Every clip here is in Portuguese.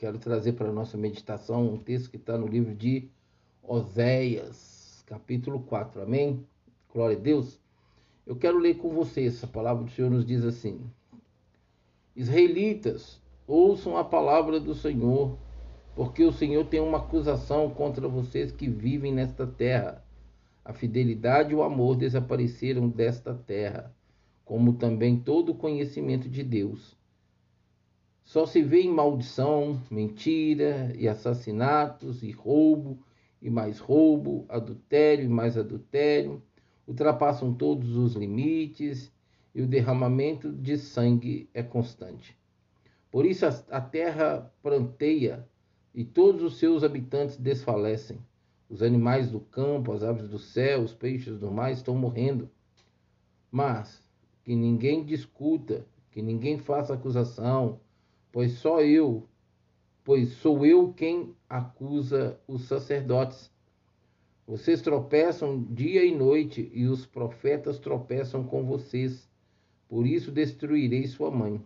quero trazer para a nossa meditação um texto que está no livro de Oséias, capítulo 4. Amém? Glória a Deus. Eu quero ler com vocês. A palavra do Senhor nos diz assim: Israelitas, ouçam a palavra do Senhor, porque o Senhor tem uma acusação contra vocês que vivem nesta terra. A fidelidade e o amor desapareceram desta terra, como também todo o conhecimento de Deus. Só se vê em maldição, mentira e assassinatos e roubo e mais roubo, adultério e mais adultério, ultrapassam todos os limites e o derramamento de sangue é constante. Por isso a terra pranteia e todos os seus habitantes desfalecem. Os animais do campo, as aves do céu, os peixes do mar estão morrendo. Mas que ninguém discuta, que ninguém faça acusação, pois só eu, pois sou eu quem acusa os sacerdotes. Vocês tropeçam dia e noite, e os profetas tropeçam com vocês. Por isso destruirei sua mãe.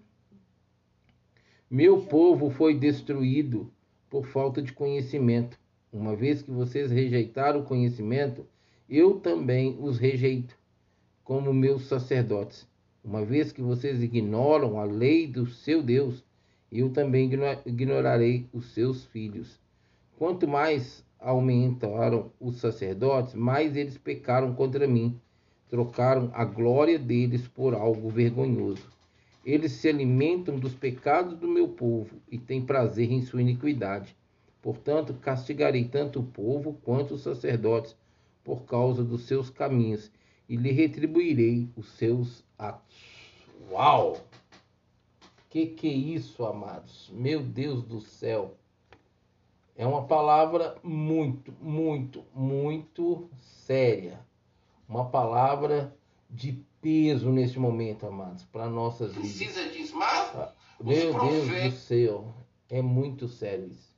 Meu povo foi destruído por falta de conhecimento. Uma vez que vocês rejeitaram o conhecimento, eu também os rejeito, como meus sacerdotes. Uma vez que vocês ignoram a lei do seu Deus, eu também ignorarei os seus filhos. Quanto mais aumentaram os sacerdotes, mais eles pecaram contra mim. Trocaram a glória deles por algo vergonhoso. Eles se alimentam dos pecados do meu povo e têm prazer em sua iniquidade. Portanto, castigarei tanto o povo quanto os sacerdotes por causa dos seus caminhos e lhe retribuirei os seus atos. Uau! Que que é isso, amados? Meu Deus do céu. É uma palavra muito, muito, muito séria. Uma palavra de peso nesse momento, amados, para nossas vidas. Precisa disso, mas ah, Meu Deus do céu, é muito sério isso.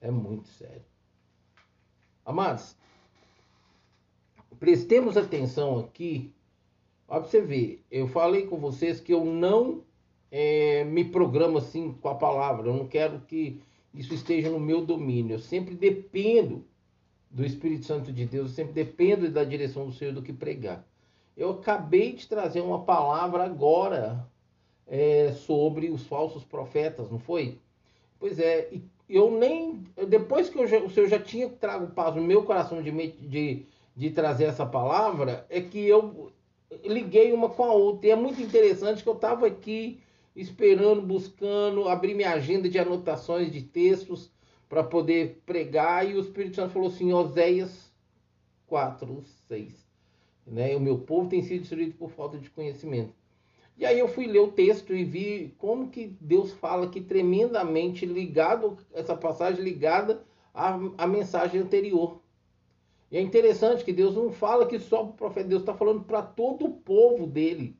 É muito sério. Amados, prestemos atenção aqui. Olha para você ver, eu falei com vocês que eu não é, me programo assim com a palavra. Eu não quero que isso esteja no meu domínio. Eu sempre dependo do Espírito Santo de Deus, eu sempre dependo da direção do Senhor do que pregar. Eu acabei de trazer uma palavra agora é, sobre os falsos profetas, não foi? Pois é, eu nem. Depois que já, o Senhor já tinha trago paz no meu coração de, de, de trazer essa palavra, é que eu liguei uma com a outra. E é muito interessante que eu estava aqui esperando, buscando, abrir minha agenda de anotações de textos para poder pregar, e o Espírito Santo falou assim, Oséias 4, 6. Né? O meu povo tem sido destruído por falta de conhecimento. E aí eu fui ler o texto e vi como que Deus fala aqui tremendamente ligado, essa passagem ligada à, à mensagem anterior. E é interessante que Deus não fala que só o profeta, Deus está falando para todo o povo dele.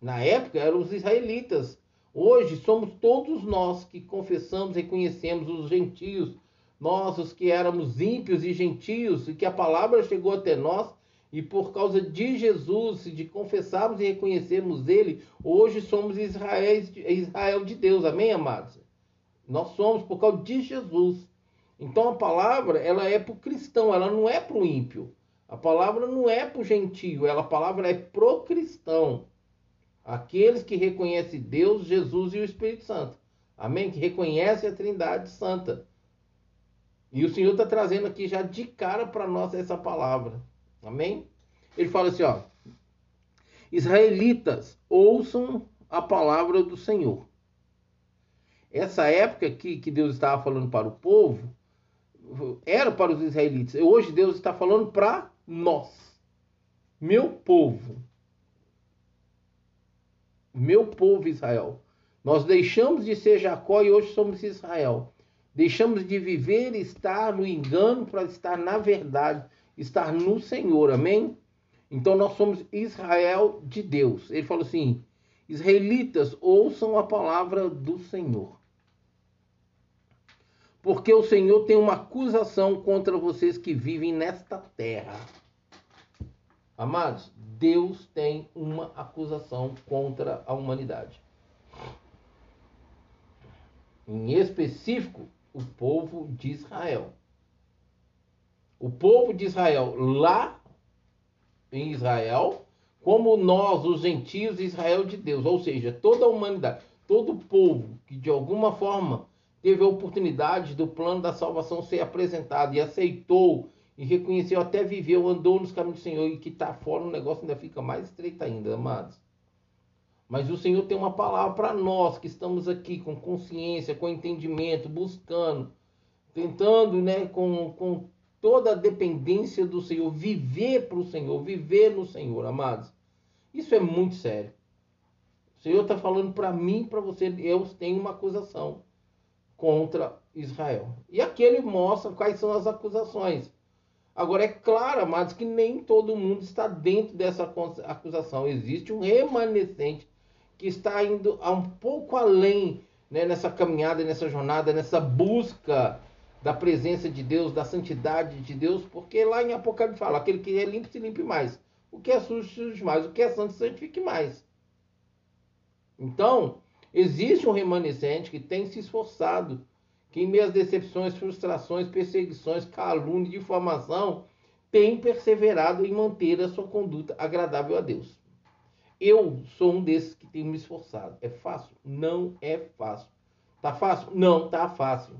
Na época eram os israelitas. Hoje somos todos nós que confessamos e reconhecemos os gentios, nós os que éramos ímpios e gentios, e que a palavra chegou até nós, e por causa de Jesus, de confessarmos e reconhecermos Ele, hoje somos Israel, Israel de Deus. Amém, amados? Nós somos por causa de Jesus. Então a palavra, ela é para o cristão, ela não é para o ímpio. A palavra não é para o gentio, ela, a palavra é pro cristão. Aqueles que reconhecem Deus, Jesus e o Espírito Santo. Amém? Que reconhecem a Trindade Santa. E o Senhor está trazendo aqui já de cara para nós essa palavra. Amém? Ele fala assim, ó. Israelitas, ouçam a palavra do Senhor. Essa época aqui que Deus estava falando para o povo, era para os israelitas. Hoje Deus está falando para nós. Meu povo meu povo Israel. Nós deixamos de ser Jacó e hoje somos Israel. Deixamos de viver e estar no engano para estar na verdade, estar no Senhor. Amém? Então nós somos Israel de Deus. Ele falou assim: Israelitas, ouçam a palavra do Senhor. Porque o Senhor tem uma acusação contra vocês que vivem nesta terra. Amados, Deus tem uma acusação contra a humanidade. em específico, o povo de Israel. O povo de Israel lá em Israel, como nós, os gentios, Israel de Deus, ou seja, toda a humanidade, todo o povo que de alguma forma teve a oportunidade do plano da salvação ser apresentado e aceitou e reconheceu, até viveu, andou nos caminhos do Senhor e que está fora, o negócio ainda fica mais estreito ainda, amados. Mas o Senhor tem uma palavra para nós que estamos aqui com consciência, com entendimento, buscando, tentando, né, com, com toda a dependência do Senhor, viver para o Senhor, viver no Senhor, amados. Isso é muito sério. O Senhor está falando para mim, para você, eu tenho uma acusação contra Israel. E aqui ele mostra quais são as acusações. Agora, é claro, amados, que nem todo mundo está dentro dessa acusação. Existe um remanescente que está indo um pouco além né, nessa caminhada, nessa jornada, nessa busca da presença de Deus, da santidade de Deus, porque lá em Apocalipse fala: aquele que é limpo se limpe mais, o que é sujo, suje mais, o que é santo, santifique mais. Então, existe um remanescente que tem se esforçado, que em às decepções, frustrações, perseguições, calúnia, difamação, tem perseverado em manter a sua conduta agradável a Deus. Eu sou um desses que tem me esforçado. É fácil? Não é fácil. Tá fácil? Não tá fácil.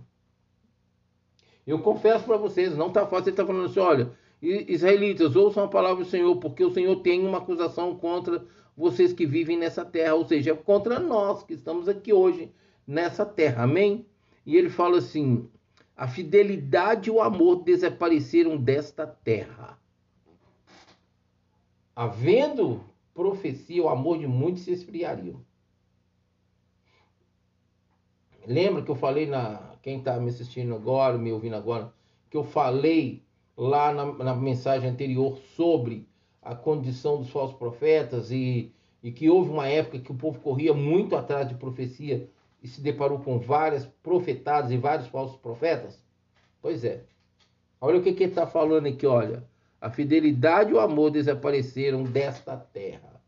Eu confesso para vocês, não tá fácil. Ele está falando assim: olha, israelitas, ouçam a palavra do Senhor, porque o Senhor tem uma acusação contra vocês que vivem nessa terra, ou seja, contra nós que estamos aqui hoje nessa terra. Amém? E ele fala assim: a fidelidade e o amor desapareceram desta terra. Havendo profecia, o amor de muitos se esfriaria. Lembra que eu falei na. Quem está me assistindo agora, me ouvindo agora, que eu falei lá na, na, mensagem anterior sobre a condição dos falsos profetas e, e que houve uma época que o povo corria muito atrás de profecia e se deparou com várias profetadas e vários falsos profetas? Pois é. Olha o que, que ele está falando aqui, olha. A fidelidade e o amor desapareceram desta terra.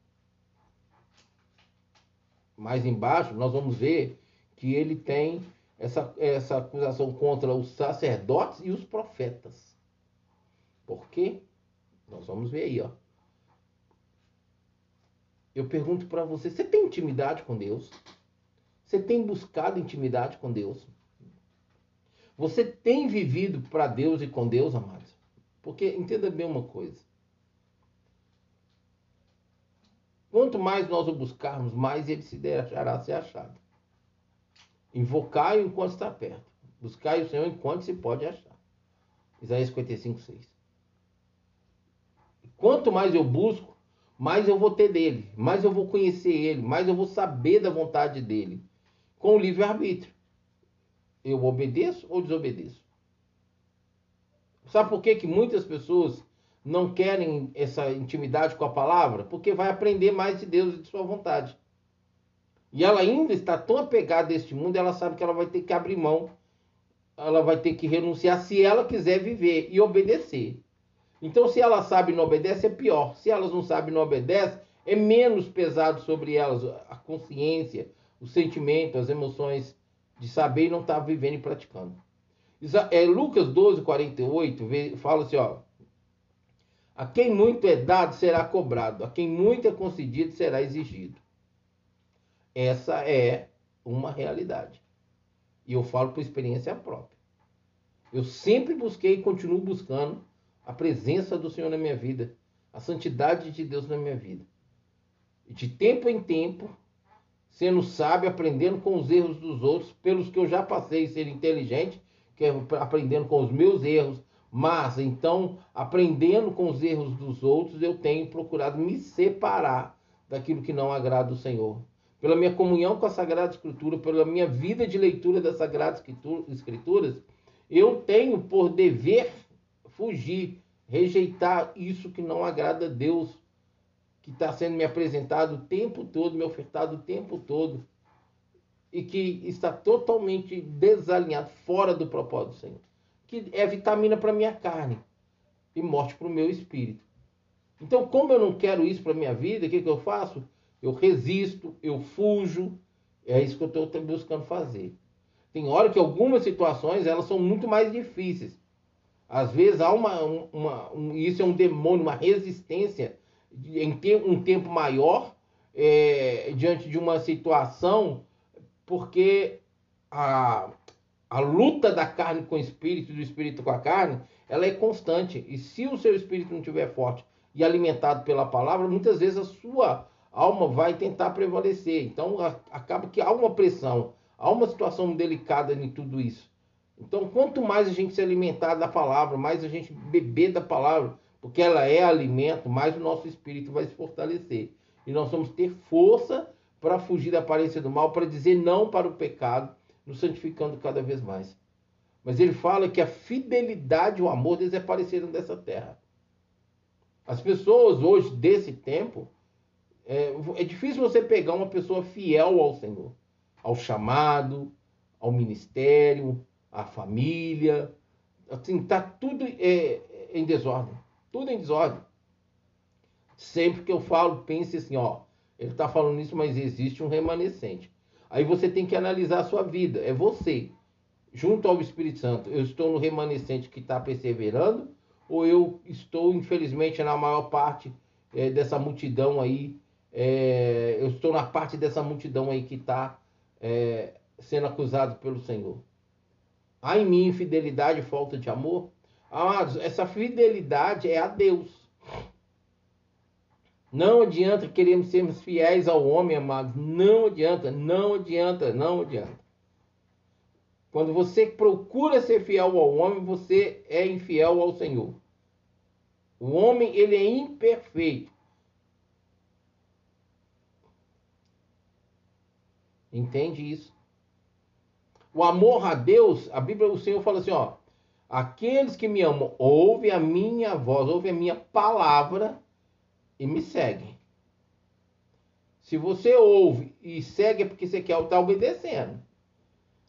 Mais embaixo, nós vamos ver que ele tem essa, essa acusação contra os sacerdotes e os profetas. Por quê? Nós vamos ver aí, ó. Eu pergunto para você: você tem intimidade com Deus? Você tem buscado intimidade com Deus? Você tem vivido para Deus e com Deus, amados? Porque entenda bem uma coisa. Quanto mais nós o buscarmos, mais ele se deixará ser achado. Invocai enquanto está perto. Buscai o Senhor enquanto se pode achar. Isaías 55, 6. Quanto mais eu busco, mais eu vou ter dele, mais eu vou conhecer ele, mais eu vou saber da vontade dele. Com o livre-arbítrio. Eu obedeço ou desobedeço? Sabe por que, que muitas pessoas não querem essa intimidade com a palavra? Porque vai aprender mais de Deus e de sua vontade. E ela ainda está tão apegada a este mundo, ela sabe que ela vai ter que abrir mão, ela vai ter que renunciar se ela quiser viver e obedecer. Então, se ela sabe e não obedece, é pior. Se elas não sabem e não obedecem, é menos pesado sobre elas a consciência, o sentimento, as emoções de saber e não estar tá vivendo e praticando. É, Lucas 12, 48, fala assim, ó. A quem muito é dado será cobrado, a quem muito é concedido será exigido. Essa é uma realidade. E eu falo por experiência própria. Eu sempre busquei e continuo buscando a presença do Senhor na minha vida, a santidade de Deus na minha vida. E de tempo em tempo, sendo sábio, aprendendo com os erros dos outros, pelos que eu já passei, ser inteligente que é aprendendo com os meus erros, mas então, aprendendo com os erros dos outros, eu tenho procurado me separar daquilo que não agrada o Senhor. Pela minha comunhão com a Sagrada Escritura, pela minha vida de leitura das Sagradas Escrituras, eu tenho por dever fugir, rejeitar isso que não agrada a Deus, que está sendo me apresentado o tempo todo, me ofertado o tempo todo, e que está totalmente desalinhado, fora do propósito do Senhor. Que é vitamina para minha carne e morte para o meu espírito. Então, como eu não quero isso para minha vida, o que, que eu faço? Eu resisto, eu fujo. É isso que eu estou buscando fazer. Tem hora que algumas situações elas são muito mais difíceis. Às vezes há uma, uma um, isso é um demônio, uma resistência em ter um tempo maior é, diante de uma situação, porque a, a luta da carne com o espírito, do espírito com a carne, ela é constante. E se o seu espírito não estiver forte e alimentado pela palavra, muitas vezes a sua alma vai tentar prevalecer. Então a, acaba que há uma pressão, há uma situação delicada em tudo isso. Então, quanto mais a gente se alimentar da palavra, mais a gente beber da palavra, porque ela é alimento, mais o nosso espírito vai se fortalecer. E nós vamos ter força para fugir da aparência do mal, para dizer não para o pecado, nos santificando cada vez mais. Mas ele fala que a fidelidade e o amor desapareceram dessa terra. As pessoas hoje, desse tempo, é, é difícil você pegar uma pessoa fiel ao Senhor, ao chamado, ao ministério, à família. Assim, tá tudo é, em desordem. Tudo em desordem. Sempre que eu falo, pense assim, ó, ele está falando isso, mas existe um remanescente. Aí você tem que analisar a sua vida. É você, junto ao Espírito Santo. Eu estou no remanescente que está perseverando, ou eu estou, infelizmente, na maior parte é, dessa multidão aí. É, eu estou na parte dessa multidão aí que está é, sendo acusado pelo Senhor. Há em mim infidelidade e falta de amor? Amados, essa fidelidade é a Deus. Não adianta queremos sermos fiéis ao homem, amados. Não adianta, não adianta, não adianta. Quando você procura ser fiel ao homem, você é infiel ao Senhor. O homem, ele é imperfeito. Entende isso? O amor a Deus, a Bíblia, o Senhor fala assim, ó, Aqueles que me amam, ouvem a minha voz, ouvem a minha palavra e me seguem. Se você ouve e segue é porque você quer estar obedecendo.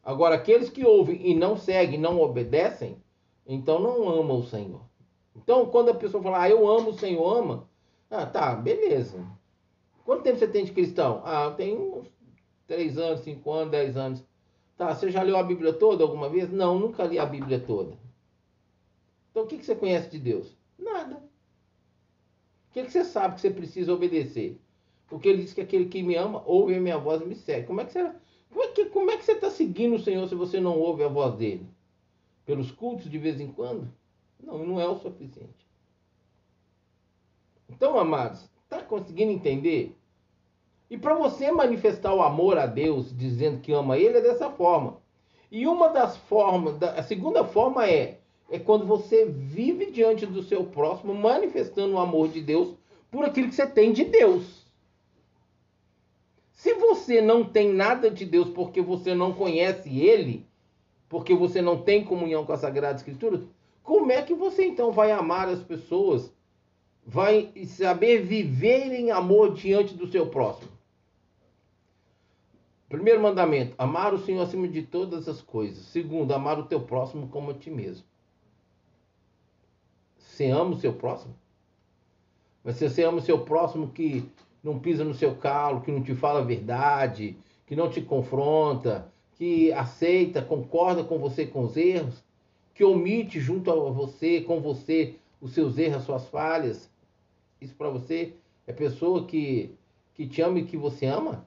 Agora, aqueles que ouvem e não seguem, não obedecem, então não amam o Senhor. Então, quando a pessoa fala, ah, eu amo o Senhor, ama, ah, tá, beleza. Quanto tempo você tem de cristão? Ah, eu tenho uns 3 anos, 5 anos, 10 anos. Tá, você já leu a Bíblia toda alguma vez? Não, nunca li a Bíblia toda. Então o que, que você conhece de Deus? Nada. O que, que você sabe que você precisa obedecer? Porque ele diz que aquele que me ama ouve a minha voz e me segue. Como é que você como é que, como é que você está seguindo o Senhor se você não ouve a voz dele? Pelos cultos de vez em quando? Não, não é o suficiente. Então, amados, está conseguindo entender? E para você manifestar o amor a Deus, dizendo que ama Ele, é dessa forma. E uma das formas, a segunda forma é é quando você vive diante do seu próximo, manifestando o amor de Deus por aquilo que você tem de Deus. Se você não tem nada de Deus porque você não conhece Ele, porque você não tem comunhão com a Sagrada Escritura, como é que você então vai amar as pessoas? Vai saber viver em amor diante do seu próximo? Primeiro mandamento: amar o Senhor acima de todas as coisas. Segundo, amar o teu próximo como a ti mesmo. Você ama o seu próximo? Mas se você ama o seu próximo que não pisa no seu calo, que não te fala a verdade, que não te confronta, que aceita, concorda com você com os erros, que omite junto a você, com você, os seus erros, as suas falhas. Isso para você é pessoa que, que te ama e que você ama?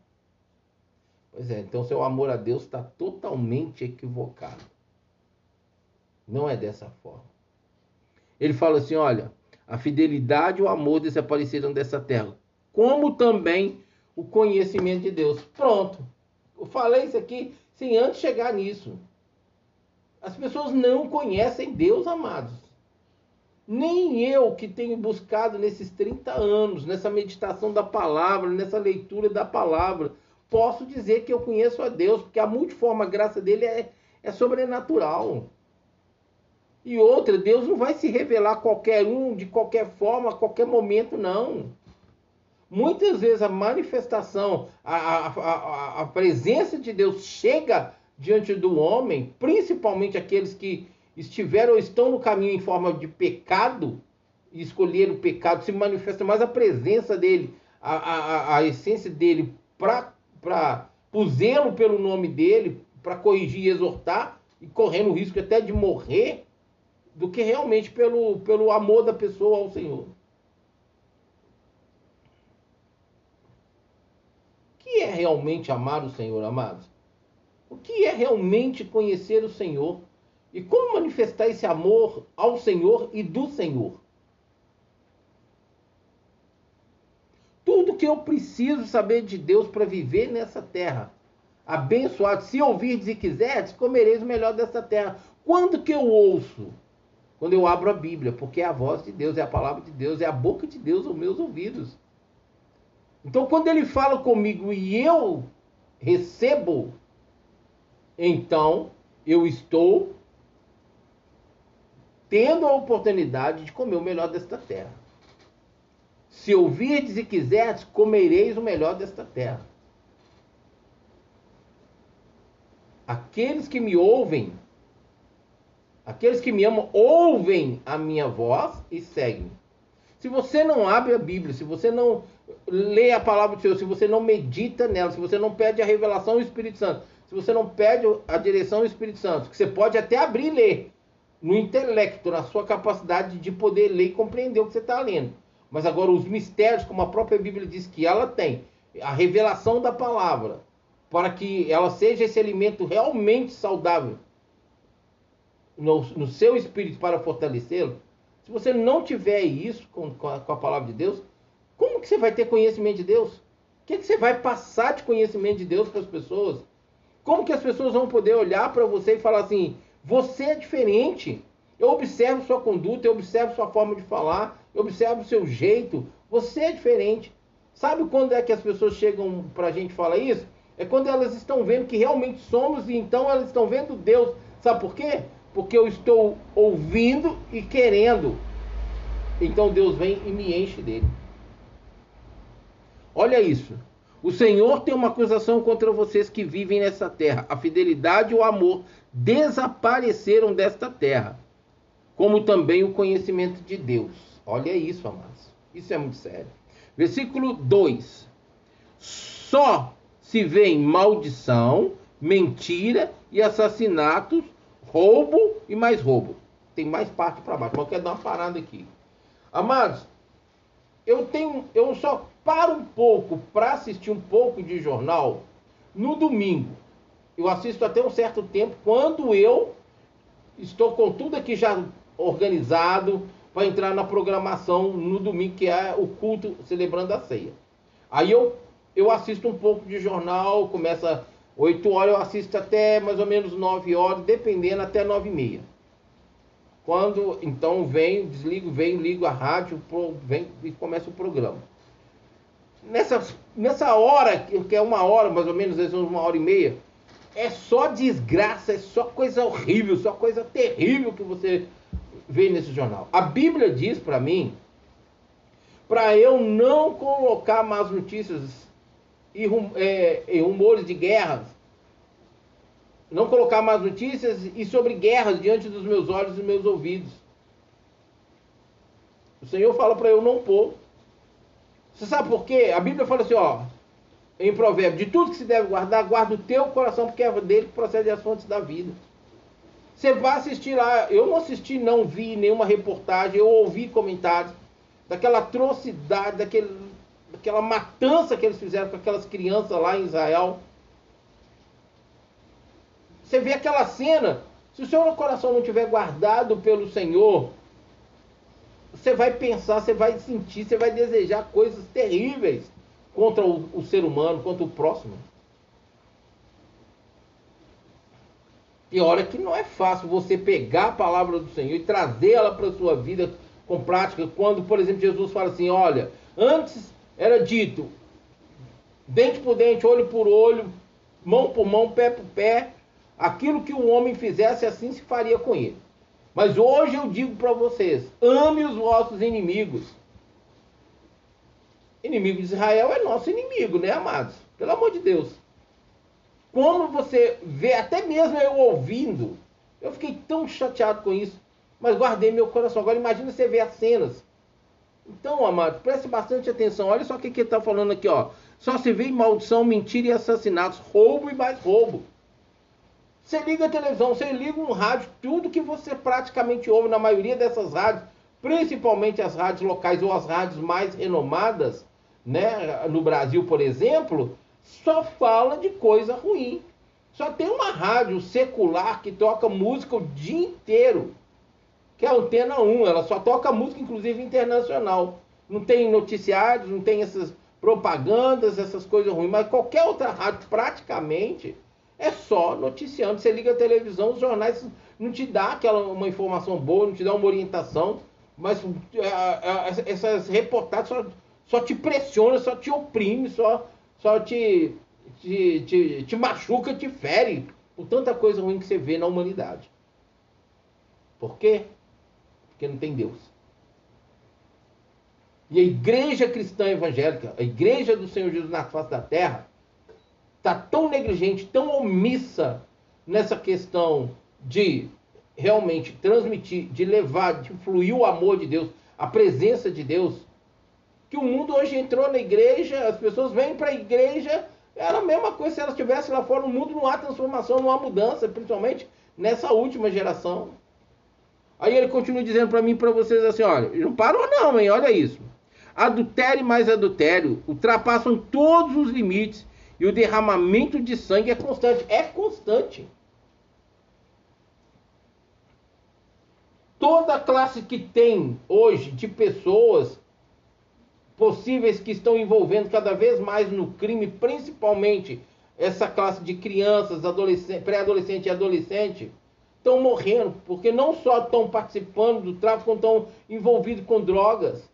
Pois é, então seu amor a Deus está totalmente equivocado. Não é dessa forma. Ele fala assim: olha, a fidelidade e o amor desapareceram dessa terra, como também o conhecimento de Deus. Pronto. Eu falei isso aqui sem antes chegar nisso. As pessoas não conhecem Deus, amados. Nem eu que tenho buscado nesses 30 anos, nessa meditação da palavra, nessa leitura da palavra, posso dizer que eu conheço a Deus, porque a multiforme graça dele é, é sobrenatural. E outra, Deus não vai se revelar a qualquer um, de qualquer forma, a qualquer momento, não. Muitas vezes a manifestação, a, a, a, a presença de Deus chega diante do homem, principalmente aqueles que estiveram ou estão no caminho em forma de pecado, e escolheram o pecado, se manifesta mais a presença dele, a, a, a essência dele, para o zelo pelo nome dele, para corrigir e exortar, e correndo o risco até de morrer, do que realmente pelo, pelo amor da pessoa ao Senhor. O que é realmente amar o Senhor, amados? O que é realmente conhecer o Senhor? E como manifestar esse amor ao Senhor e do Senhor? Tudo que eu preciso saber de Deus para viver nessa terra. Abençoado, se ouvirdes e quiserdes, comereis o melhor dessa terra. Quando que eu ouço? Quando eu abro a Bíblia, porque é a voz de Deus, é a palavra de Deus, é a boca de Deus aos meus ouvidos. Então, quando ele fala comigo e eu recebo, então eu estou tendo a oportunidade de comer o melhor desta terra. Se ouvirdes e quiserdes, comereis o melhor desta terra. Aqueles que me ouvem, aqueles que me amam, ouvem a minha voz e seguem. Se você não abre a Bíblia, se você não lê a palavra do Senhor, se você não medita nela, se você não pede a revelação do Espírito Santo, se você não pede a direção do Espírito Santo, que você pode até abrir e ler, no intelecto, na sua capacidade de poder ler e compreender o que você está lendo. Mas agora, os mistérios, como a própria Bíblia diz que ela tem, a revelação da palavra, para que ela seja esse alimento realmente saudável no, no seu espírito para fortalecê-lo. Se você não tiver isso com, com, a, com, a, palavra de Deus, como que você vai ter conhecimento de Deus? O que, que você vai passar de conhecimento de Deus para as pessoas? Como que as pessoas vão poder olhar para você e falar assim: você é diferente. Eu observo sua conduta, eu observo sua forma de falar, eu observo seu jeito. Você é diferente. Sabe quando é que as pessoas chegam para a gente falar isso? É quando elas estão vendo que realmente somos e então elas estão vendo Deus. Sabe por quê? Porque eu estou ouvindo e querendo. Então Deus vem e me enche dele. Olha isso. O Senhor tem uma acusação contra vocês que vivem nessa terra. A fidelidade e o amor desapareceram desta terra, como também o conhecimento de Deus. Olha isso, amados. Isso é muito sério. Versículo 2: Só se vê maldição, mentira e assassinatos, roubo e mais roubo. Tem mais parte para baixo, mas eu quero dar uma parada aqui. Amados, eu tenho, eu só paro um pouco para assistir um pouco de jornal no domingo eu assisto até um certo tempo quando eu estou com tudo aqui já organizado para entrar na programação no domingo, que é o culto celebrando a ceia. Aí eu, eu assisto um pouco de jornal, começa 8 horas, eu assisto até mais ou menos 9 horas, dependendo até 9 e meia. Quando então venho, desligo, venho, ligo a rádio, vem e começa o programa. Nessa, nessa hora, que é uma hora, mais ou menos, às vezes uma hora e meia, é só desgraça, é só coisa horrível, só coisa terrível que você vê nesse jornal. A Bíblia diz para mim para eu não colocar más notícias e, é, e rumores de guerras, não colocar más notícias e sobre guerras diante dos meus olhos e dos meus ouvidos. O Senhor fala para eu não pôr. Você sabe por quê? A Bíblia fala assim, ó, em provérbio, de tudo que se deve guardar, guarda o teu coração, porque é dele que procede as fontes da vida. Você vai assistir lá, eu não assisti, não vi nenhuma reportagem, eu ouvi comentários daquela atrocidade, daquele, daquela matança que eles fizeram com aquelas crianças lá em Israel. Você vê aquela cena, se o seu coração não tiver guardado pelo Senhor, você vai pensar, você vai sentir, você vai desejar coisas terríveis contra o, o ser humano, contra o próximo. E olha que não é fácil você pegar a palavra do Senhor e trazê-la para a sua vida com prática, quando, por exemplo, Jesus fala assim: olha, antes era dito dente por dente, olho por olho, mão por mão, pé por pé, aquilo que o homem fizesse, assim se faria com ele. Mas hoje eu digo para vocês: ame os vossos inimigos, Inimigo de Israel é nosso inimigo, né, amados? Pelo amor de Deus. Como você vê, até mesmo eu ouvindo, eu fiquei tão chateado com isso, mas guardei meu coração. Agora imagina você ver as cenas. Então, amados, preste bastante atenção. Olha só o que, que ele está falando aqui, ó. Só se vê maldição, mentira e assassinatos, roubo e mais roubo. Você liga a televisão, você liga um rádio, tudo que você praticamente ouve na maioria dessas rádios, principalmente as rádios locais ou as rádios mais renomadas, né, no Brasil, por exemplo, só fala de coisa ruim. Só tem uma rádio secular que toca música o dia inteiro, Antena 1. Ela só toca música, inclusive internacional. Não tem noticiários, não tem essas propagandas, essas coisas ruins. Mas qualquer outra rádio, praticamente, é só noticiando. Você liga a televisão, os jornais não te dá aquela uma informação boa, não te dá uma orientação. Mas é, é, essas reportagens só, só te pressionam, só te oprime, só, só te te, te, te machuca, te fere por tanta coisa ruim que você vê na humanidade. Por quê? Porque não tem Deus. E a igreja cristã evangélica, a igreja do Senhor Jesus na face da terra, está tão negligente, tão omissa nessa questão de realmente transmitir, de levar, de fluir o amor de Deus, a presença de Deus, que o mundo hoje entrou na igreja, as pessoas vêm para a igreja era a mesma coisa se ela estivesse lá fora. No mundo não há transformação, não há mudança, principalmente nessa última geração. Aí ele continua dizendo para mim e para vocês assim: olha, não parou não, hein? Olha isso. Adultério mais adultério ultrapassam todos os limites e o derramamento de sangue é constante. É constante. Toda classe que tem hoje de pessoas possíveis que estão envolvendo cada vez mais no crime, principalmente essa classe de crianças, pré-adolescente e adolescente, estão morrendo, porque não só estão participando do tráfico, como estão envolvidos com drogas.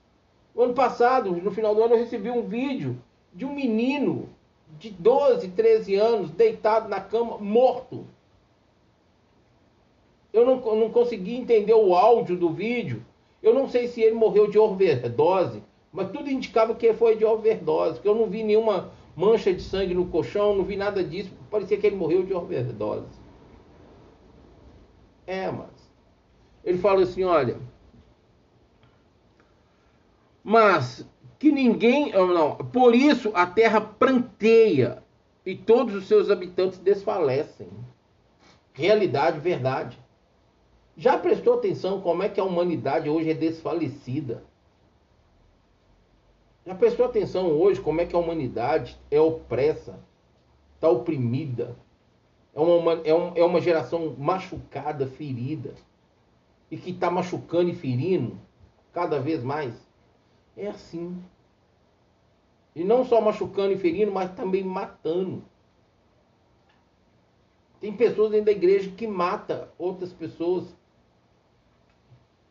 O ano passado, no final do ano, eu recebi um vídeo de um menino de 12, 13 anos, deitado na cama, morto. Eu não, não consegui entender o áudio do vídeo. Eu não sei se ele morreu de overdose, mas tudo indicava que foi de overdose, porque eu não vi nenhuma mancha de sangue no colchão, não vi nada disso, parecia que ele morreu de overdose. É, mas. Ele fala assim: olha. Mas que ninguém. Não, por isso a terra pranteia e todos os seus habitantes desfalecem. Realidade, verdade. Já prestou atenção como é que a humanidade hoje é desfalecida? Já prestou atenção hoje como é que a humanidade é opressa, está oprimida, é uma, é, um, é uma geração machucada, ferida, e que está machucando e ferindo cada vez mais? É assim. E não só machucando e ferindo, mas também matando. Tem pessoas dentro da igreja que mata outras pessoas.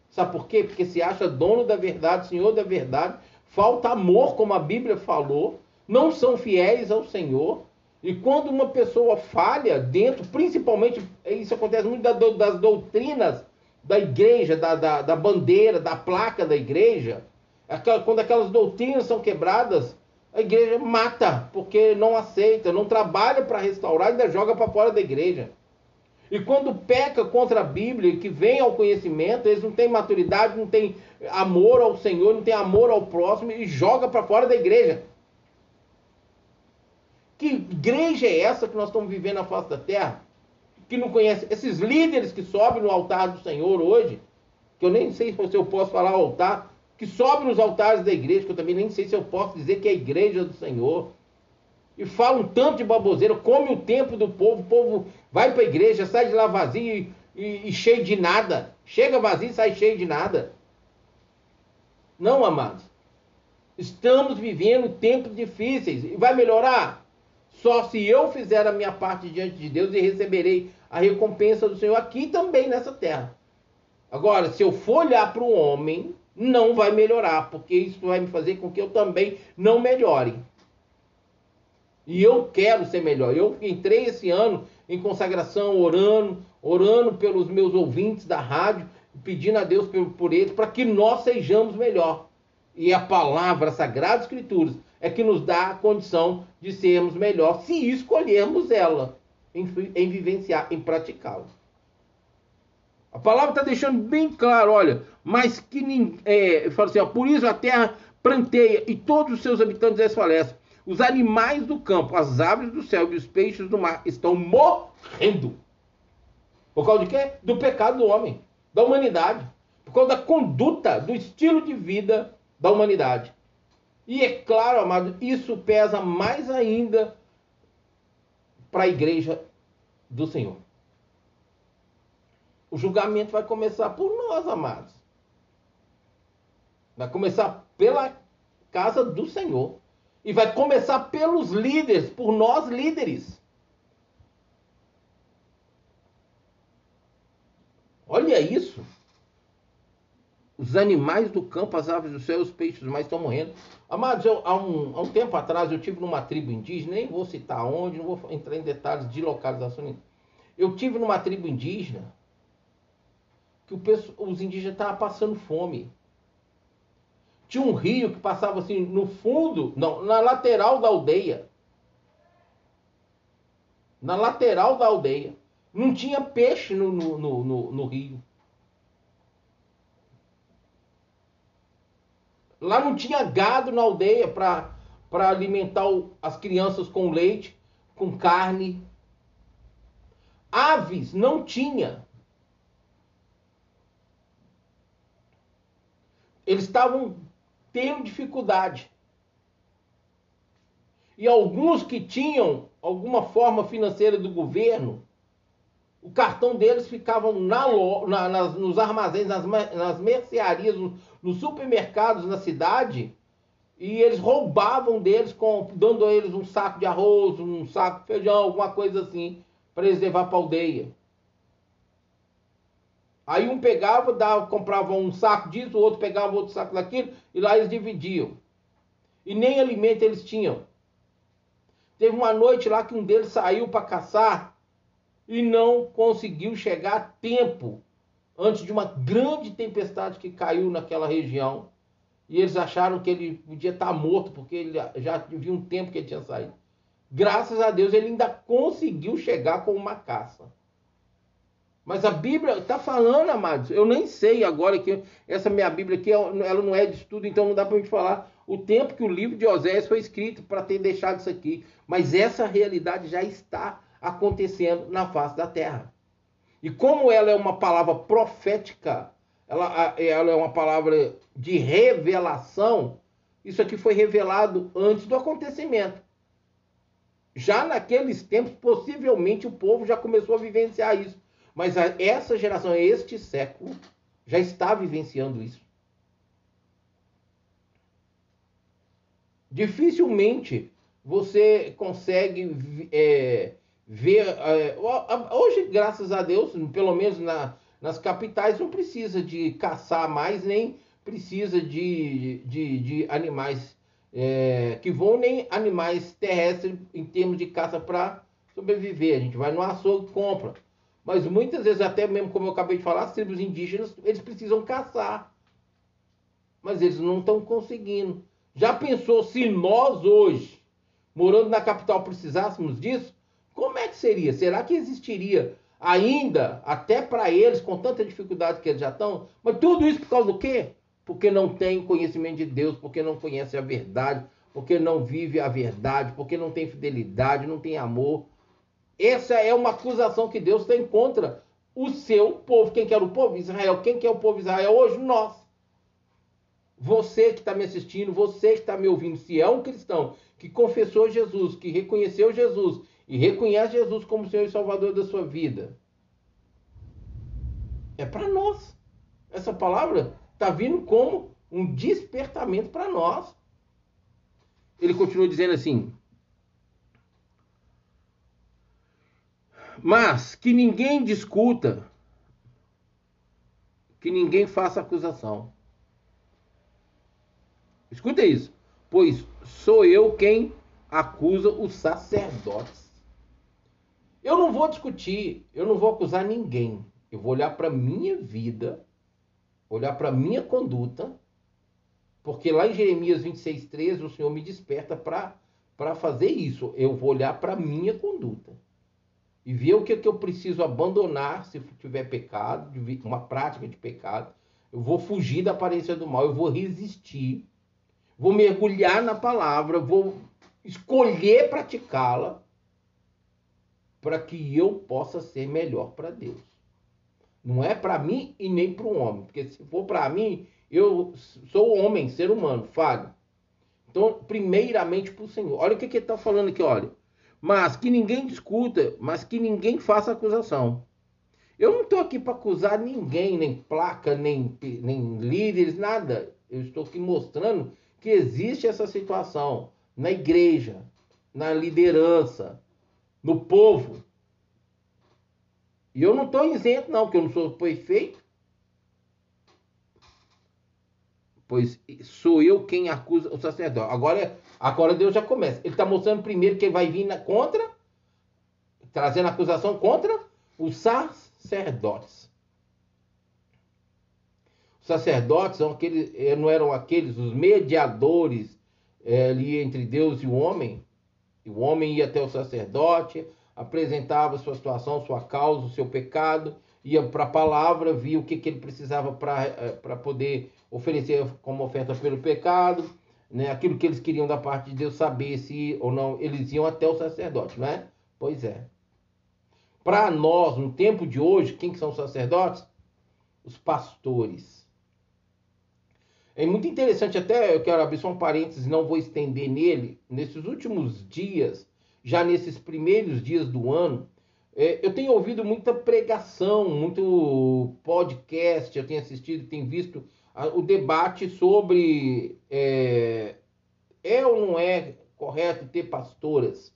Sabe por quê? Porque se acha dono da verdade, senhor da verdade, falta amor, como a Bíblia falou, não são fiéis ao Senhor. E quando uma pessoa falha dentro, principalmente, isso acontece muito das doutrinas da igreja, da, da, da bandeira, da placa da igreja, quando aquelas doutrinas são quebradas, a igreja mata, porque não aceita, não trabalha para restaurar, ainda joga para fora da igreja. E quando peca contra a Bíblia, que vem ao conhecimento, eles não têm maturidade, não têm amor ao Senhor, não têm amor ao próximo e joga para fora da igreja. Igreja é essa que nós estamos vivendo na face da terra? Que não conhece esses líderes que sobem no altar do Senhor hoje, que eu nem sei se eu posso falar altar, que sobem nos altares da igreja, que eu também nem sei se eu posso dizer que é a igreja do Senhor e fala um tanto de baboseira, come o tempo do povo, o povo vai para a igreja, sai de lá vazio e, e, e, cheio de nada. Chega vazio e sai cheio de nada. Não, amados. Estamos vivendo tempos difíceis. E vai melhorar? Só se eu fizer a minha parte diante de Deus e receberei a recompensa do Senhor aqui também nessa terra. Agora, se eu for olhar para o homem, não vai melhorar, porque isso vai me fazer com que eu também não melhore. E eu quero ser melhor. Eu entrei esse ano em consagração, orando, orando pelos meus ouvintes da rádio, pedindo a Deus por, eles, para que nós sejamos melhor. E a palavra, Sagrada Escrituras, é que nos dá a condição de sermos melhor, se escolhermos ela, em, em vivenciar, em praticá-la. A palavra está deixando bem claro, olha, mas que é, fala assim, ó, por isso a terra pranteia e todos os seus habitantes desfalecem. Os animais do campo, as aves do céu e os peixes do mar estão morrendo. Por causa de quê? Do pecado do homem, da humanidade. Por causa da conduta, do estilo de vida da humanidade. E é claro, amado, isso pesa mais ainda para a igreja do Senhor. O julgamento vai começar por nós, amados. Vai começar pela casa do Senhor. E vai começar pelos líderes, por nós líderes. Olha isso. Os animais do campo, as aves do céu, os peixes mar estão morrendo. Amados, eu, há, um, há um tempo atrás eu tive numa tribo indígena, nem vou citar onde, não vou entrar em detalhes de localização. Eu tive numa tribo indígena que os indígenas estavam passando fome. Tinha um rio que passava assim no fundo, não, na lateral da aldeia. Na lateral da aldeia. Não tinha peixe no, no, no, no rio. Lá não tinha gado na aldeia para alimentar o, as crianças com leite, com carne. Aves não tinha. Eles estavam tendo dificuldade. E alguns que tinham alguma forma financeira do governo, o cartão deles ficava na, na, nas, nos armazéns, nas, nas mercearias, nos, supermercados na cidade, e eles roubavam deles, com, dando a eles um saco de arroz, um saco de feijão, alguma coisa assim, para eles levar para a aldeia. Aí um pegava, dava, comprava um saco disso, o outro pegava outro saco daquilo, e lá eles dividiam. E nem alimento eles tinham. Teve uma noite lá que um deles saiu para caçar e não conseguiu chegar a tempo antes de uma grande tempestade que caiu naquela região. E eles acharam que ele podia estar morto, porque ele já havia um tempo que ele tinha saído. Graças a Deus ele ainda conseguiu chegar com uma caça. Mas a Bíblia está falando, amados. Eu nem sei agora que essa minha Bíblia aqui, ela não é de estudo, então não dá para a gente falar o tempo que o livro de Oséias foi escrito para ter deixado isso aqui. Mas essa realidade já está acontecendo na face da terra. E como ela é uma palavra profética, ela, ela é uma palavra de revelação, isso aqui foi revelado antes do acontecimento. Já naqueles tempos, possivelmente o povo já começou a vivenciar isso. Mas essa geração, este século, já está vivenciando isso. Dificilmente você consegue é, ver. É, hoje, graças a Deus, pelo menos na, nas capitais, não precisa de caçar mais, nem precisa de, de, de animais é, que voam, nem animais terrestres em termos de caça para sobreviver. A gente vai no açougue compra. Mas muitas vezes, até mesmo como eu acabei de falar, as tribos indígenas, eles precisam caçar. Mas eles não estão conseguindo. Já pensou se nós hoje, morando na capital, precisássemos disso? Como é que seria? Será que existiria ainda, até para eles, com tanta dificuldade que eles já estão? Mas tudo isso por causa do quê? Porque não tem conhecimento de Deus, porque não conhece a verdade, porque não vive a verdade, porque não tem fidelidade, não tem amor, essa é uma acusação que Deus tem contra o seu povo. Quem quer o povo? Israel. Quem quer o povo Israel hoje? Nós. Você que está me assistindo, você que está me ouvindo, se é um cristão que confessou Jesus, que reconheceu Jesus e reconhece Jesus como Senhor e Salvador da sua vida, é para nós. Essa palavra está vindo como um despertamento para nós. Ele continua dizendo assim: Mas que ninguém discuta, que ninguém faça acusação. Escuta isso. Pois sou eu quem acusa os sacerdotes. Eu não vou discutir, eu não vou acusar ninguém. Eu vou olhar para minha vida, olhar para minha conduta, porque lá em Jeremias 26:13 o Senhor me desperta para fazer isso. Eu vou olhar para minha conduta e ver o que, é que eu preciso abandonar se tiver pecado, uma prática de pecado. Eu vou fugir da aparência do mal, eu vou resistir, vou mergulhar na palavra, vou escolher praticá-la para que eu possa ser melhor para Deus. Não é para mim e nem para o homem. Porque se for para mim, eu sou homem, ser humano, falho. Então, primeiramente para o Senhor. Olha o que, que ele está falando aqui, olha. Mas que ninguém discuta, mas que ninguém faça acusação. Eu não estou aqui para acusar ninguém, nem placa, nem, nem líderes, nada. Eu estou aqui mostrando que existe essa situação na igreja, na liderança, no povo. E eu não estou isento, não, que eu não sou perfeito. Pois sou eu quem acusa o sacerdote. Agora, agora Deus já começa. Ele está mostrando primeiro que ele vai vir contra, trazendo acusação contra os sacerdotes. Os sacerdotes são aqueles, eh, não eram aqueles, os mediadores é, ali entre Deus e o homem. O homem ia até o sacerdote, apresentava sua situação, sua causa, o seu pecado, ia para a palavra, via o que, que ele precisava para é, poder oferecer como oferta pelo pecado, né? aquilo que eles queriam da parte de Deus, saber se ou não eles iam até o sacerdote, não é? Pois é. Para nós, no tempo de hoje, quem que são os sacerdotes? Os pastores. É muito interessante, até eu quero abrir só um parênteses, não vou estender nele. Nesses últimos dias, já nesses primeiros dias do ano, é, eu tenho ouvido muita pregação, muito podcast, eu tenho assistido, tenho visto a, o debate sobre é, é ou não é correto ter pastoras.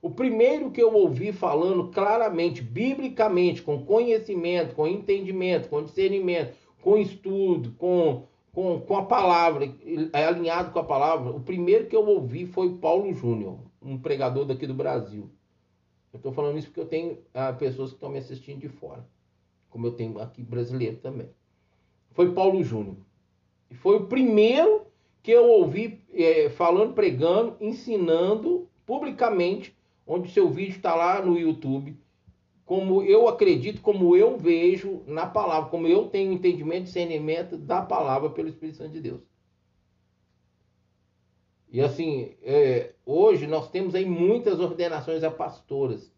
O primeiro que eu ouvi falando claramente, biblicamente, com conhecimento, com entendimento, com discernimento, com estudo, com, com, com a palavra, é alinhado com a palavra, o primeiro que eu ouvi foi Paulo Júnior, um pregador daqui do Brasil. Eu estou falando isso porque eu tenho ah, pessoas que estão me assistindo de fora, como eu tenho aqui brasileiro também. Foi Paulo Júnior. Foi o primeiro que eu ouvi é, falando, pregando, ensinando publicamente, onde seu vídeo está lá no YouTube, como eu acredito, como eu vejo na palavra, como eu tenho entendimento e discernimento da palavra pelo Espírito Santo de Deus. E assim, é, hoje nós temos aí muitas ordenações a pastoras.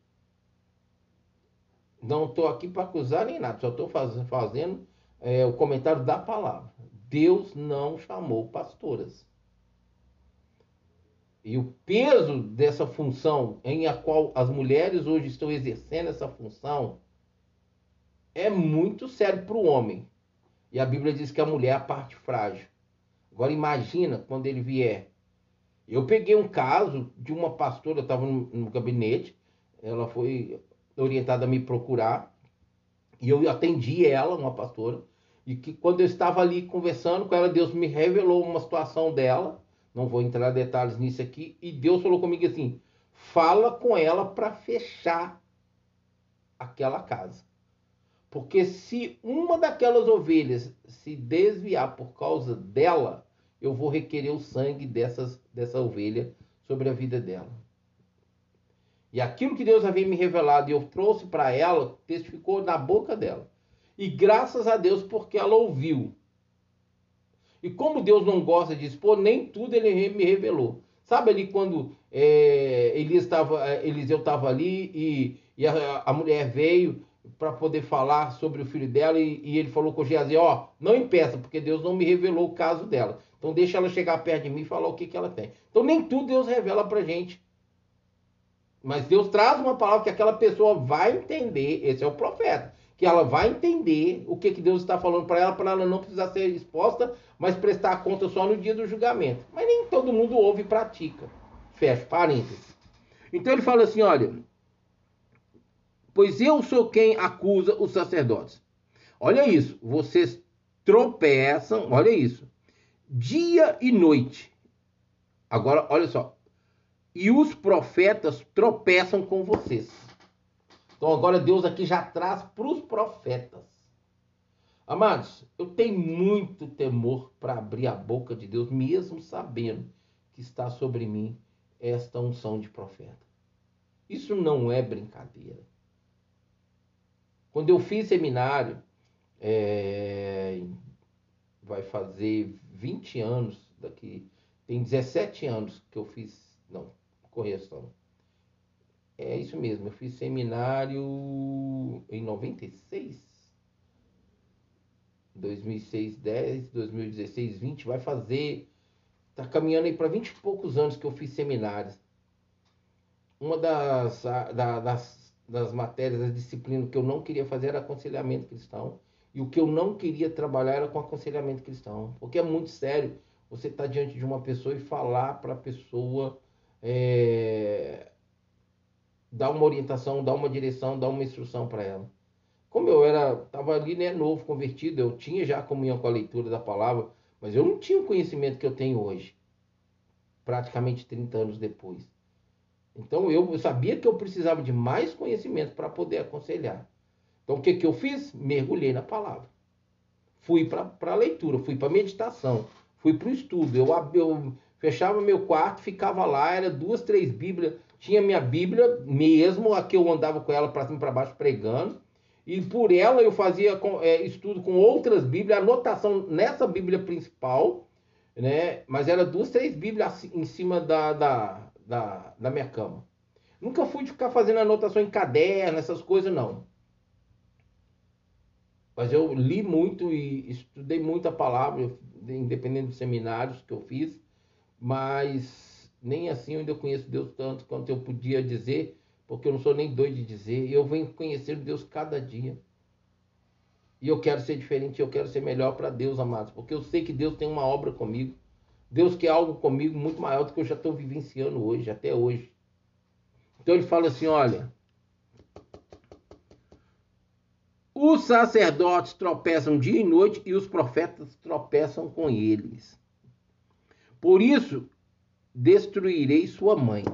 Não estou aqui para acusar nem nada, só estou faz, fazendo é, o comentário da palavra. Deus não chamou pastoras. E o peso dessa função em a qual as mulheres hoje estão exercendo essa função é muito sério para o homem. E a Bíblia diz que a mulher é a parte frágil. Agora imagina quando ele vier eu peguei um caso de uma pastora, eu estava no, no, gabinete, ela foi orientada a me procurar, e eu atendi ela, uma pastora, e que quando eu estava ali conversando com ela, Deus me revelou uma situação dela, não vou entrar em detalhes nisso aqui, e Deus falou comigo assim: fala com ela para fechar aquela casa. Porque se uma daquelas ovelhas se desviar por causa dela, eu vou requerer o sangue dessas, dessa ovelha sobre a vida dela. E aquilo que Deus havia me revelado e eu trouxe para ela, testificou na boca dela. E graças a Deus porque ela ouviu. E como Deus não gosta de expor, nem tudo ele me revelou. Sabe ali quando é, Elias é, Eliseu estava ali e, e a, a mulher veio para poder falar sobre o filho dela e, e ele falou com Geazi, ó, não impeça, porque Deus não me revelou o caso dela. Então deixa ela chegar perto de mim e falar o que, que ela tem. Então nem tudo Deus revela pra gente. Mas Deus traz uma palavra que aquela pessoa vai entender, esse é o profeta, que ela vai entender o que, que Deus está falando para ela, para ela não precisar ser exposta, mas prestar conta só no dia do julgamento. Mas nem todo mundo ouve e pratica. Fecha parênteses. Então ele fala assim: olha, pois eu sou quem acusa os sacerdotes. Olha isso, vocês tropeçam, olha isso, dia e noite. Agora, olha só. E os profetas tropeçam com vocês. Então, agora Deus aqui já traz para os profetas. Amados, eu tenho muito temor para abrir a boca de Deus, mesmo sabendo que está sobre mim esta unção de profeta. Isso não é brincadeira. Quando eu fiz seminário, é, vai fazer 20 anos daqui. Tem 17 anos que eu fiz. Não, correção. É isso mesmo, eu fiz seminário em 96. 2006, 10, 2016, 20, vai fazer. Tá caminhando aí para 20 e poucos anos que eu fiz seminários. Uma das, da, das, das matérias, das disciplinas que eu não queria fazer era aconselhamento cristão. E o que eu não queria trabalhar era com aconselhamento cristão. Porque é muito sério você estar tá diante de uma pessoa e falar para a pessoa. É, dar uma orientação, dar uma direção, dar uma instrução para ela. Como eu era, estava ali, né, novo, convertido, eu tinha já comunhão com a leitura da palavra, mas eu não tinha o conhecimento que eu tenho hoje, praticamente 30 anos depois. Então eu sabia que eu precisava de mais conhecimento para poder aconselhar. Então o que, que eu fiz? Mergulhei na palavra. Fui para a leitura, fui para a meditação, fui para o estudo. Eu, eu fechava meu quarto, ficava lá, era duas, três Bíblias tinha minha Bíblia mesmo, a que eu andava com ela para cima e para baixo pregando. E por ela eu fazia é, estudo com outras Bíblias, anotação nessa Bíblia principal, né? Mas era duas, três Bíblias em cima da, da, da, da minha cama. Nunca fui ficar fazendo anotação em caderno, essas coisas, não. Mas eu li muito e estudei muita palavra, independente dos seminários que eu fiz, mas nem assim eu ainda conheço Deus tanto quanto eu podia dizer, porque eu não sou nem doido de dizer. Eu venho conhecer Deus cada dia. E eu quero ser diferente, eu quero ser melhor para Deus, amados, porque eu sei que Deus tem uma obra comigo. Deus quer algo comigo muito maior do que eu já estou vivenciando hoje, até hoje. Então ele fala assim: olha. Os sacerdotes tropeçam dia e noite e os profetas tropeçam com eles. Por isso, destruirei sua mãe.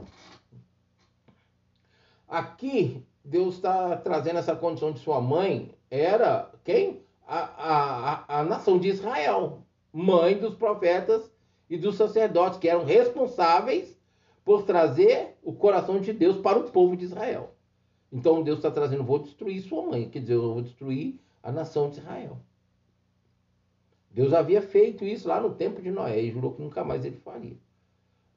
Aqui, Deus está trazendo essa condição de sua mãe, era quem? A, a, a, nação de Israel, mãe dos profetas e dos sacerdotes, que eram responsáveis por trazer o coração de Deus para o povo de Israel. Então Deus está trazendo, vou destruir sua mãe, quer dizer, eu vou destruir a nação de Israel. Deus havia feito isso lá no tempo de Noé e jurou que nunca mais ele faria.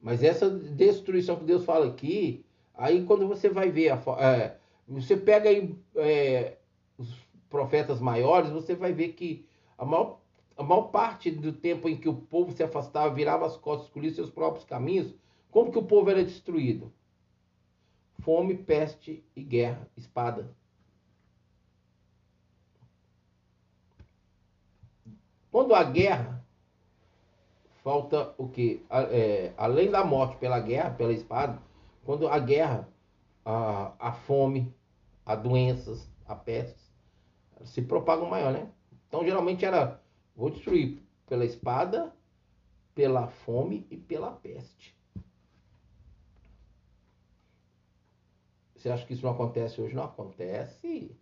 Mas essa destruição que Deus fala aqui, aí quando você vai ver, a, é, você pega aí é, os profetas maiores, você vai ver que a maior, a maior parte do tempo em que o povo se afastava, virava as costas, escolhia seus próprios caminhos, como que o povo era destruído? Fome, peste e guerra, espada. Quando a guerra falta o que? É, além da morte pela guerra, pela espada, quando a guerra, a, a fome, a doenças, a peste, se propagam maior, né? Então geralmente era, vou destruir pela espada, pela fome e pela peste. Você acha que isso não acontece hoje? Não acontece.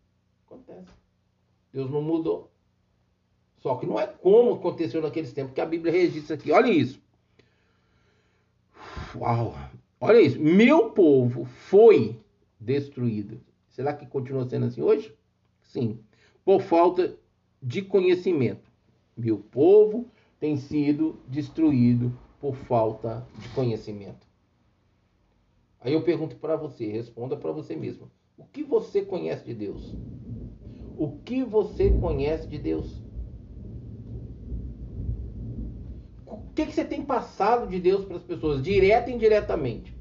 Acontece. Deus não mudou. Só que não é como aconteceu naqueles tempos que a Bíblia registra aqui. Olha isso. Uau! Olha isso. Meu povo foi destruído. Será que continua sendo assim hoje? Sim. Por falta de conhecimento. Meu povo tem sido destruído por falta de conhecimento. Aí eu pergunto para você, responda para você mesmo. O que você conhece de Deus? O que você conhece de Deus? O que, que você tem passado de Deus para as pessoas, direta e indiretamente?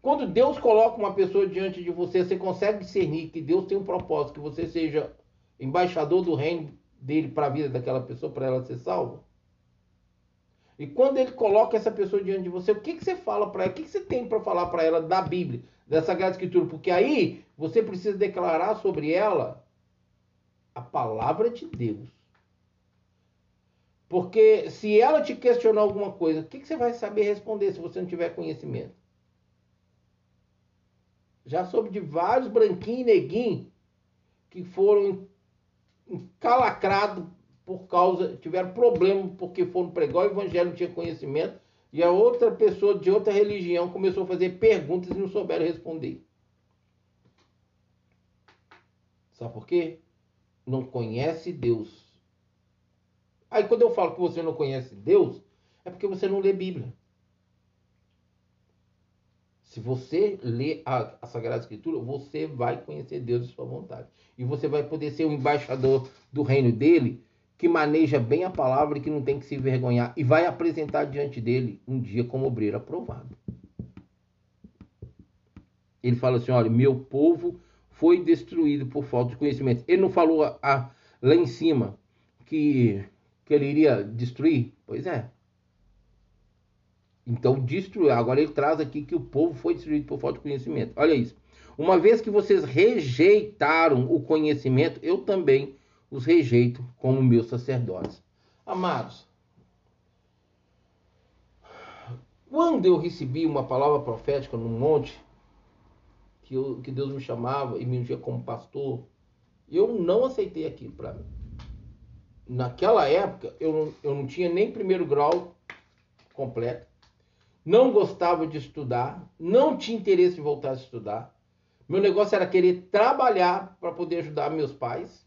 Quando Deus coloca uma pessoa diante de você, você consegue discernir que Deus tem um propósito, que você seja embaixador do reino dele para a vida daquela pessoa, para ela ser salva? E quando ele coloca essa pessoa diante de você, o que, que você fala para ela? O que, que você tem para falar para ela da Bíblia, da Sagrada Escritura? Porque aí você precisa declarar sobre ela a palavra de Deus. Porque se ela te questionar alguma coisa, o que, que você vai saber responder se você não tiver conhecimento? Já soube de vários branquinhos e neguinhos que foram encalacrados por causa, tiveram problema porque foram pregar o evangelho, não tinha conhecimento, e a outra pessoa de outra religião começou a fazer perguntas e não souberam responder. Sabe por quê? Não conhece Deus. Aí quando eu falo que você não conhece Deus, é porque você não lê Bíblia. Se você lê a, a, Sagrada Escritura, você vai conhecer Deus e sua vontade. E você vai poder ser o embaixador do reino dele, que maneja bem a palavra e que não tem que se envergonhar. E vai apresentar diante dele um dia como obreiro aprovado. Ele fala assim: olha, meu povo foi destruído por falta de conhecimento. Ele não falou a, a, lá em cima que, que ele iria destruir? Pois é. Então, destruir. Agora ele traz aqui que o povo foi destruído por falta de conhecimento. Olha isso. Uma vez que vocês rejeitaram o conhecimento, eu também os rejeito como meus sacerdotes. Amados, quando eu recebi uma palavra profética no monte, que, eu, que Deus me chamava e me ungia como pastor, eu não aceitei aquilo para mim. Naquela época, eu não, eu não tinha nem primeiro grau completo, não gostava de estudar, não tinha interesse em voltar a estudar. Meu negócio era querer trabalhar para poder ajudar meus pais.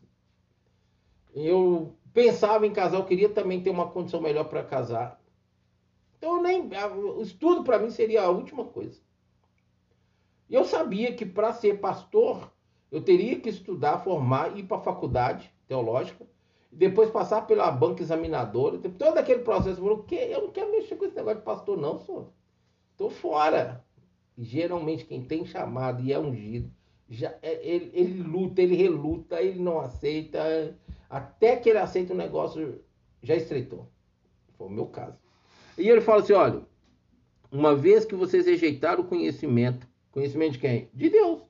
Eu pensava em casar, eu queria também ter uma condição melhor para casar. Então, nem, o estudo para mim seria a última coisa. E eu sabia que para ser pastor, eu teria que estudar, formar, ir para a faculdade teológica, depois passar pela banca examinadora, todo aquele processo. Eu, falei, eu não quero mexer com esse negócio de pastor, não, senhor. Estou fora. Geralmente, quem tem chamado e é ungido, já, é, ele, ele luta, ele reluta, ele não aceita. Até que ele aceita o negócio, já estreitou. Foi o meu caso. E ele fala assim: olha, uma vez que vocês rejeitaram o conhecimento, Conhecimento de quem? De Deus.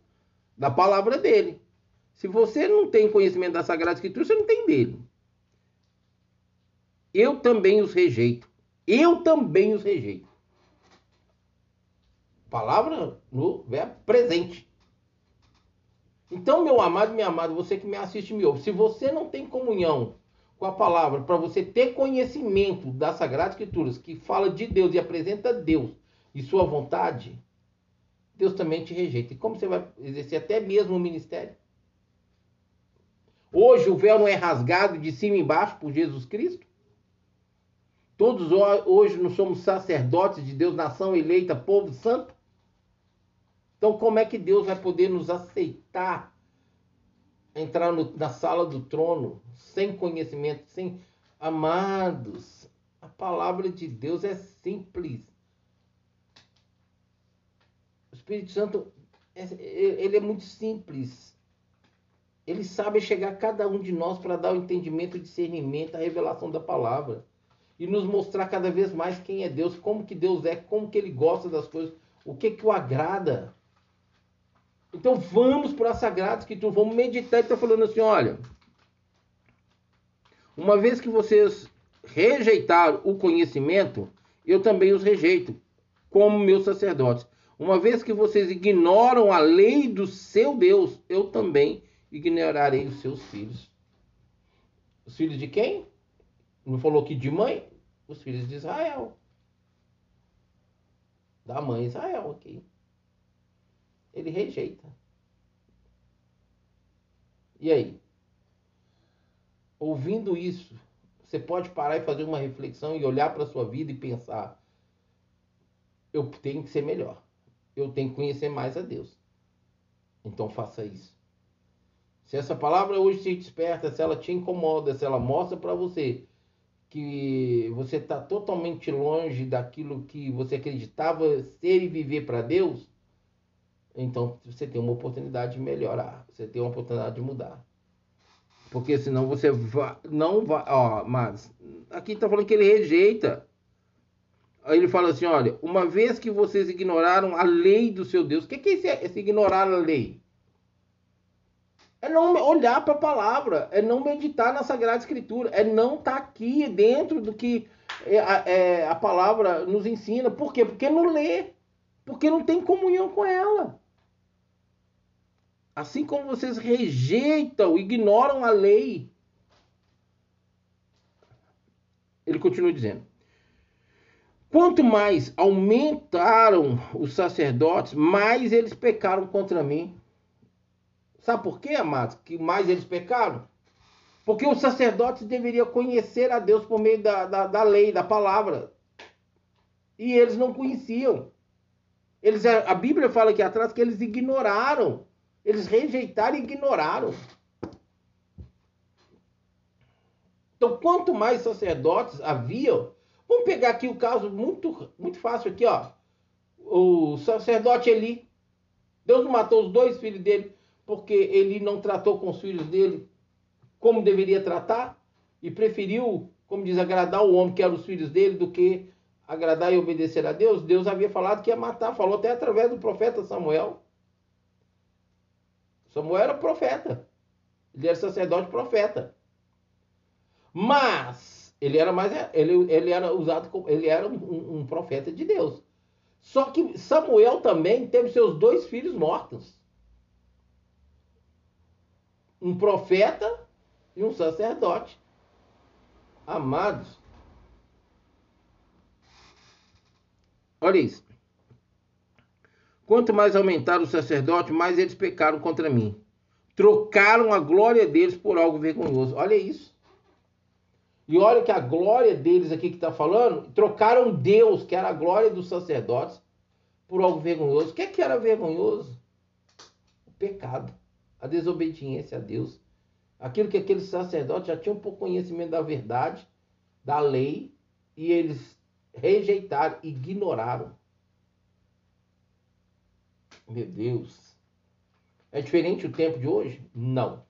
Da palavra dele. Se você não tem conhecimento da Sagrada Escritura, você não tem dele. Eu também os rejeito. Eu também os rejeito. Palavra no verbo presente. Então, meu amado, minha amada, você que me assiste me ouve, se você não tem comunhão com a palavra, para você ter conhecimento das Sagradas Escrituras, que fala de Deus e apresenta Deus e sua vontade, Deus também te rejeita. E como você vai exercer até mesmo o ministério? Hoje o véu não é rasgado de cima e embaixo por Jesus Cristo? Todos hoje nós somos sacerdotes de Deus, nação eleita, povo santo? Então, como é que Deus vai poder nos aceitar entrar no, na sala do trono sem conhecimento, sem amados? A palavra de Deus é simples. Espírito Santo, é, é, ele é muito simples. Ele sabe chegar a cada um de nós para dar o entendimento, o discernimento, a revelação da palavra. E nos mostrar cada vez mais quem é Deus, como que Deus é, como que ele gosta das coisas, o que que o agrada. Então vamos para a Sagrada Escritura, vamos meditar. Ele está falando assim, olha, uma vez que vocês rejeitaram o conhecimento, eu também os rejeito, como meus sacerdotes. Uma vez que vocês ignoram a lei do seu Deus, eu também ignorarei os seus filhos. Os filhos de quem? Não falou que de mãe? Os filhos de Israel. Da mãe Israel aqui. Ele rejeita. E aí? Ouvindo isso, você pode parar e fazer uma reflexão e olhar para a sua vida e pensar: eu tenho que ser melhor eu tenho que conhecer mais a Deus. Então faça isso. Se essa palavra hoje te desperta, se ela te incomoda, se ela mostra para você que você está totalmente longe daquilo que você acreditava ser e viver para Deus, então você tem uma oportunidade de melhorar, você tem uma oportunidade de mudar. Porque senão você vai, não vai, ó, mas aqui está falando que ele rejeita. Aí ele fala assim: olha, uma vez que vocês ignoraram a lei do seu Deus, o que, que é esse, esse ignorar a lei? É não olhar para a palavra, é não meditar na Sagrada Escritura, é não estar tá aqui dentro do que é, é, a palavra nos ensina. Por quê? Porque não lê, porque não tem comunhão com ela. Assim como vocês rejeitam, ignoram a lei. Ele continua dizendo: Quanto mais aumentaram os sacerdotes, mais eles pecaram contra mim. Sabe por quê, amados? Que mais eles pecaram? Porque os sacerdotes deveriam conhecer a Deus por meio da, da, da lei, da palavra. E eles não conheciam. Eles, a Bíblia fala aqui atrás que eles ignoraram. Eles rejeitaram e ignoraram. Então, quanto mais sacerdotes haviam, vamos pegar aqui o caso muito, muito fácil aqui, ó. O sacerdote Eli. Deus matou os dois filhos dele porque ele não tratou com os filhos dele como deveria tratar e preferiu, como diz, agradar o homem que eram os filhos dele do que agradar e obedecer a Deus. Deus havia falado que ia matar, falou até através do profeta Samuel. Samuel era profeta. Ele era sacerdote profeta. Mas ele era mais ele, ele era usado como ele era um, um profeta de Deus. Só que Samuel também teve seus dois filhos mortos. Um profeta e um sacerdote. Amados. Olha isso. Quanto mais aumentaram o sacerdote, mais eles pecaram contra mim. Trocaram a glória deles por algo vergonhoso. Olha isso. E olha que a glória deles aqui que está falando, trocaram Deus, que era a glória dos sacerdotes, por algo vergonhoso. O que, é que era vergonhoso? O pecado, a desobediência a Deus. Aquilo que aqueles sacerdotes já tinham por conhecimento da verdade, da lei, e eles rejeitaram, ignoraram. Meu Deus. É diferente o tempo de hoje? Não.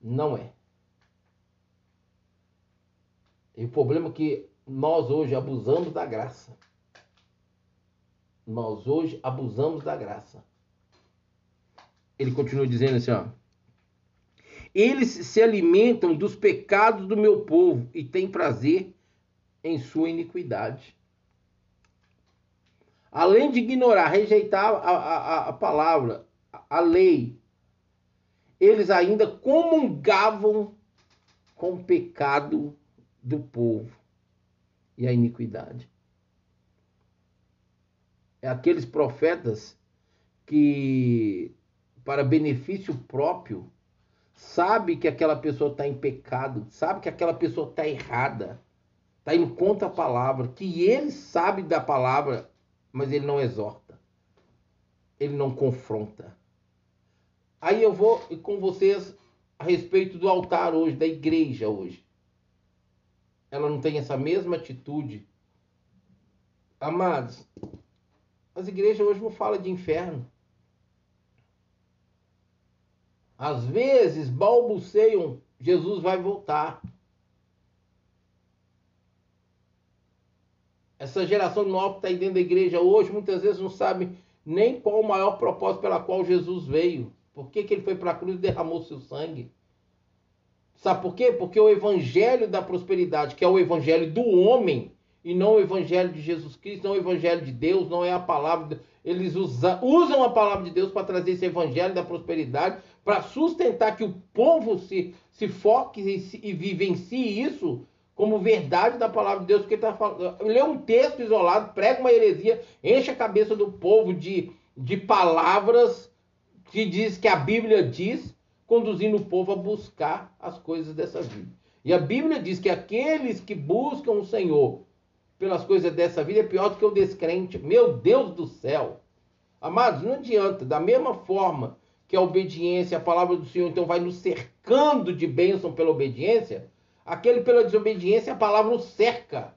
Não é. E o problema é que nós hoje abusamos da graça. Nós hoje abusamos da graça. Ele continua dizendo assim, ó. Eles se alimentam dos pecados do meu povo e têm prazer em sua iniquidade. Além de ignorar, rejeitar a, a, a palavra, a lei, eles ainda comungavam com o pecado do povo e a iniquidade. É aqueles profetas que, para benefício próprio, sabe que aquela pessoa está em pecado, sabe que aquela pessoa está errada, está indo contra a palavra, que ele sabe da palavra, mas ele não exorta, ele não confronta. Aí eu vou com vocês a respeito do altar hoje, da igreja hoje. Ela não tem essa mesma atitude. Amados, as igrejas hoje não falam de inferno. Às vezes balbuceiam, Jesus vai voltar. Essa geração nova que está aí dentro da igreja hoje, muitas vezes não sabe nem qual o maior propósito pela qual Jesus veio. Por que, que ele foi para a cruz e derramou seu sangue? Sabe por quê? Porque o evangelho da prosperidade, que é o evangelho do homem, e não o evangelho de Jesus Cristo, não o evangelho de Deus, não é a palavra. Eles usa, usam a palavra de Deus para trazer esse evangelho da prosperidade, para sustentar que o povo se, se foque e, e vivencie isso como verdade da palavra de Deus, porque está falando. Lê um texto isolado, prega uma heresia, enche a cabeça do povo de, de palavras que diz que a Bíblia diz, conduzindo o povo a buscar as coisas dessa vida. E a Bíblia diz que aqueles que buscam o Senhor pelas coisas dessa vida é pior do que o descrente. Meu Deus do céu! Amados, não adianta. Da mesma forma que a obediência, a palavra do Senhor, então vai nos cercando de bênção pela obediência, aquele pela desobediência, a palavra nos cerca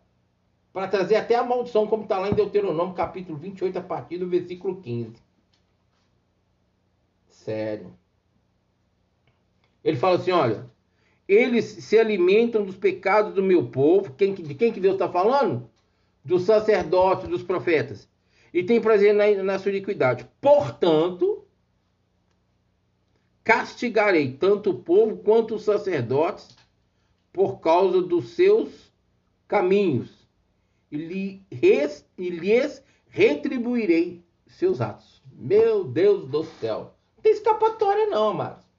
para trazer até a maldição, como está lá em Deuteronômio, capítulo 28, a partir do versículo 15. Sério. Ele fala assim: olha, eles se alimentam dos pecados do meu povo. Quem, de quem que Deus está falando? Dos sacerdotes, dos profetas. E tem prazer na, na sua iniquidade. Portanto, castigarei tanto o povo quanto os sacerdotes por causa dos seus caminhos, e, lhe res, e lhes retribuirei seus atos. Meu Deus do céu. Não tem escapatória, não, amados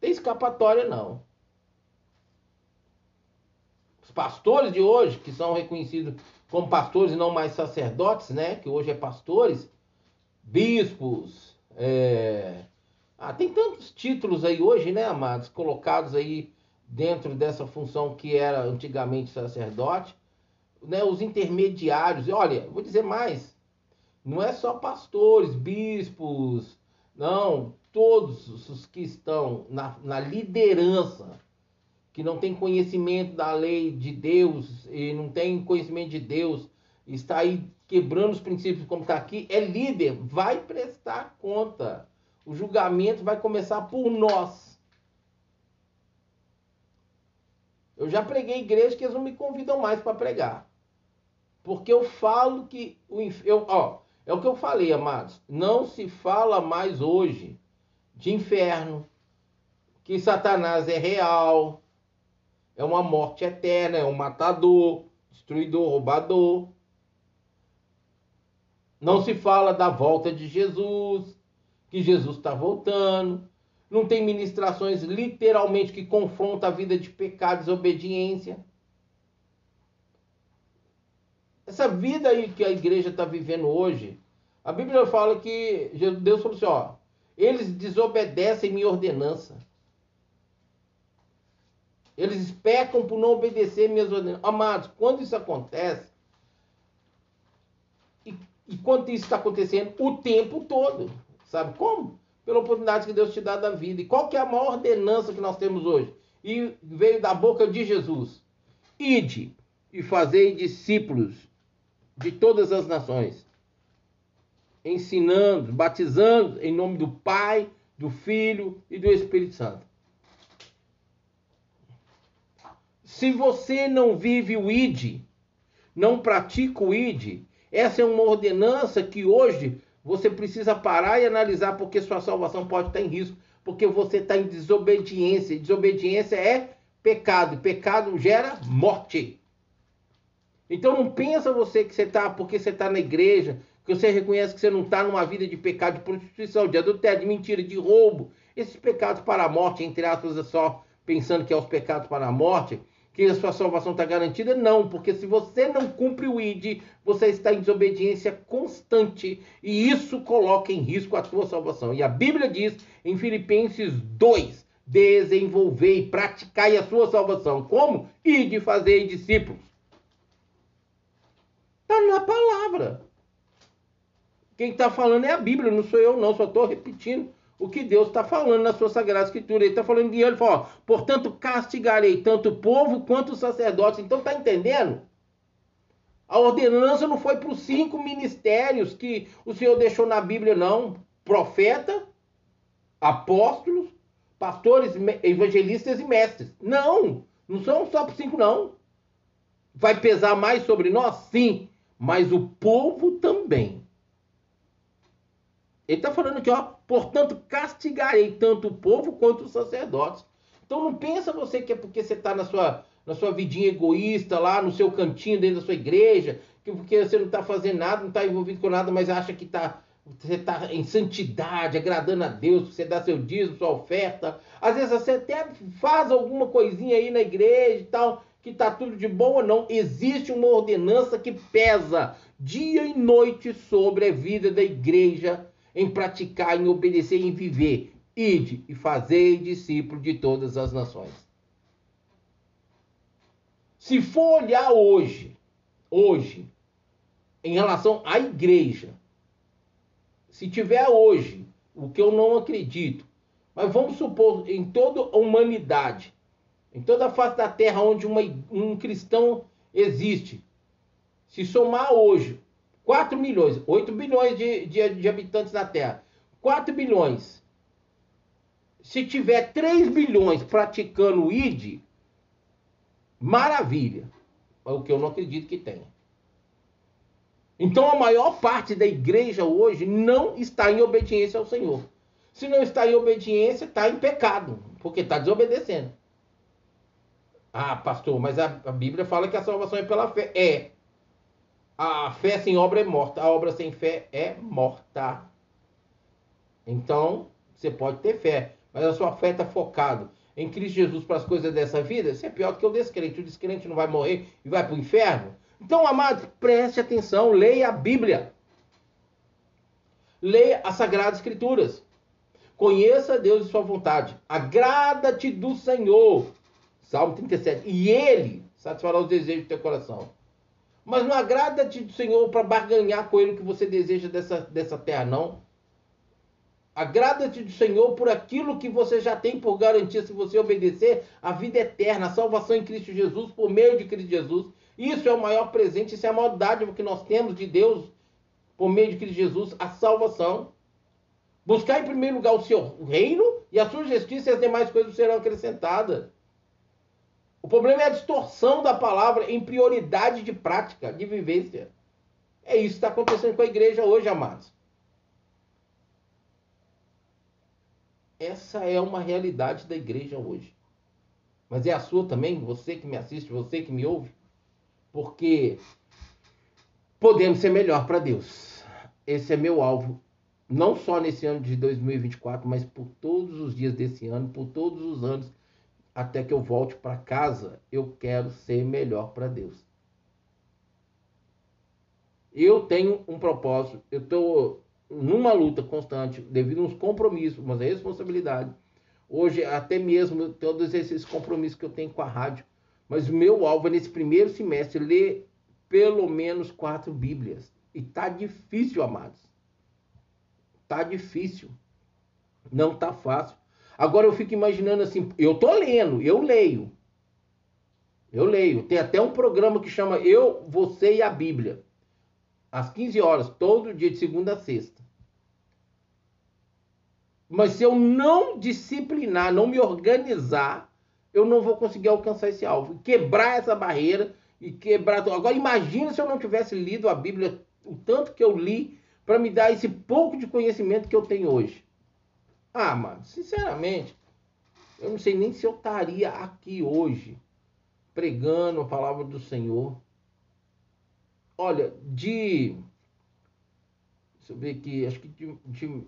tem escapatória, não. Os pastores de hoje, que são reconhecidos como pastores e não mais sacerdotes, né? Que hoje é pastores, bispos, é... ah, tem tantos títulos aí hoje, né, amados, colocados aí dentro dessa função que era antigamente sacerdote, né? Os intermediários. E olha, vou dizer mais, Não é só pastores, bispos, não, todos os que estão na, na liderança, que não tem conhecimento da lei de Deus e não tem conhecimento de Deus, está aí quebrando os princípios como está aqui, é líder, vai prestar conta. O julgamento vai começar por nós. Eu já preguei igreja que eles não me convidam mais para pregar. Porque eu falo que o eu, ó, é o que eu falei, amados. Não se fala mais hoje de inferno, que Satanás é real, é uma morte eterna, é um matador, destruidor, roubador. Não se fala da volta de Jesus, que Jesus está voltando. Não tem ministrações literalmente que confrontam a vida de pecado desobediência. Essa vida aí que a igreja está vivendo hoje, a Bíblia fala que Deus falou assim: ó, eles desobedecem minha ordenança. Eles pecam por não obedecer minhas ordenanças. Amados, quando isso acontece, e, e quando isso está acontecendo o tempo todo, sabe como? Pela oportunidade que Deus te dá da vida. E qual que é a maior ordenança que nós temos hoje? E veio da boca de Jesus. Ide e fazei discípulos de todas as nações, ensinando, batizando em nome do Pai, do Filho e do Espírito Santo. Se você não vive o ID, não pratica o ID, essa é uma ordenança que hoje você precisa parar e analisar porque sua salvação pode estar em risco, porque você está em desobediência. Desobediência é pecado, pecado gera morte. Então não pensa você que você está, porque você está na igreja, que você reconhece que você não está numa vida de pecado, de prostituição, de adultério, de mentira, de roubo. Esses pecados para a morte, entre aspas, é só pensando que é os pecados para a morte, que a sua salvação está garantida? Não, porque se você não cumpre o ID, você está em desobediência constante e isso coloca em risco a tua salvação. E a Bíblia diz em Filipenses 2: desenvolver e praticar a sua salvação. Como? E de fazer discípulos. Está na palavra. Quem está falando é a Bíblia, não sou eu, não, só estou repetindo o que Deus está falando na sua Sagrada Escritura. Ele está falando de ele, fala, portanto, castigarei tanto o povo quanto os sacerdotes. Então, está entendendo? A ordenança não foi para os cinco ministérios que o Senhor deixou na Bíblia, não. Profeta, apóstolos, pastores, evangelistas e mestres. Não, não são só para cinco, não. Vai pesar mais sobre nós? Sim, mas o povo também. Ele está falando aqui, ó, portanto, castigarei tanto o povo quanto os sacerdotes. Então não pensa você que é porque você está na sua, na sua vidinha egoísta, lá no seu cantinho dentro da sua igreja, que porque você não está fazendo nada, não está envolvido com nada, mas acha que tá, você está em santidade, agradando a Deus, você dá seu dízimo, sua oferta. Às vezes você até faz alguma coisinha aí na igreja e tal, que está tudo de boa, não. Existe uma ordenança que pesa dia e noite sobre a vida da igreja em praticar, em obedecer, em viver. Ide e fazei discípulo de todas as nações. Se for olhar hoje, hoje, em relação à igreja, se tiver hoje, o que eu não acredito, mas vamos supor em toda a humanidade, em toda a face da terra onde uma, um cristão existe, se somar hoje 4 milhões, 8 bilhões de, de, de habitantes na Terra. 4 bilhões. Se tiver 3 bilhões praticando o ID, maravilha. É o que eu não acredito que tenha. Então a maior parte da igreja hoje não está em obediência ao Senhor. Se não está em obediência, está em pecado, porque está desobedecendo. Ah, pastor, mas a, a Bíblia fala que a salvação é pela fé. É, a fé sem obra é morta, a obra sem fé é morta. Então, você pode ter fé, mas a sua fé está focada em Cristo Jesus para as coisas dessa vida, você é pior do que o descrente. O descrente não vai morrer e vai para o inferno. Então, amados, preste atenção, leia a Bíblia. Leia as Sagradas Escrituras. Conheça Deus e sua vontade. Agrada-te do Senhor. Salmo 37. E Ele satisfará os desejos do teu coração. Mas não agrada-te do Senhor para barganhar com Ele o que você deseja dessa, dessa terra, não. Agrada-te do Senhor por aquilo que você já tem por garantia, se você obedecer, a vida eterna, a salvação em Cristo Jesus, por meio de Cristo Jesus. Isso é o maior presente, isso é a maior dádiva que nós temos de Deus, por meio de Cristo Jesus, a salvação. Buscar em primeiro lugar o seu reino e a sua justiça e as demais coisas serão acrescentadas. O problema é a distorção da palavra em prioridade de prática, de vivência. É isso que está acontecendo com a igreja hoje, amados. Essa é uma realidade da igreja hoje. Mas é a sua também, você que me assiste, você que me ouve. Porque podemos ser melhor para Deus. Esse é meu alvo, não só nesse ano de 2024, mas por todos os dias desse ano, por todos os anos até que eu volte para casa, eu quero ser melhor para Deus. Eu tenho um propósito, eu estou numa luta constante, devido a uns compromissos, uma responsabilidade. Hoje, até mesmo todos esses compromissos que eu tenho com a rádio. Mas o meu alvo é, nesse primeiro semestre, ler pelo menos quatro Bíblias. E tá difícil, amados. Tá difícil. Não tá fácil. Agora eu fico imaginando assim, eu tô lendo, eu leio. Eu leio. Tem até um programa que chama Eu, Você e a Bíblia. Às 15 horas, todo dia de segunda a sexta. Mas se eu não disciplinar, não me organizar, eu não vou conseguir alcançar esse alvo. Quebrar essa barreira e quebrar. Agora imagina se eu não tivesse lido a Bíblia o tanto que eu li para me dar esse pouco de conhecimento que eu tenho hoje. Ah, mano, sinceramente, eu não sei nem se eu estaria aqui hoje pregando a palavra do Senhor. Olha, de. Deixa eu ver aqui, acho que de. de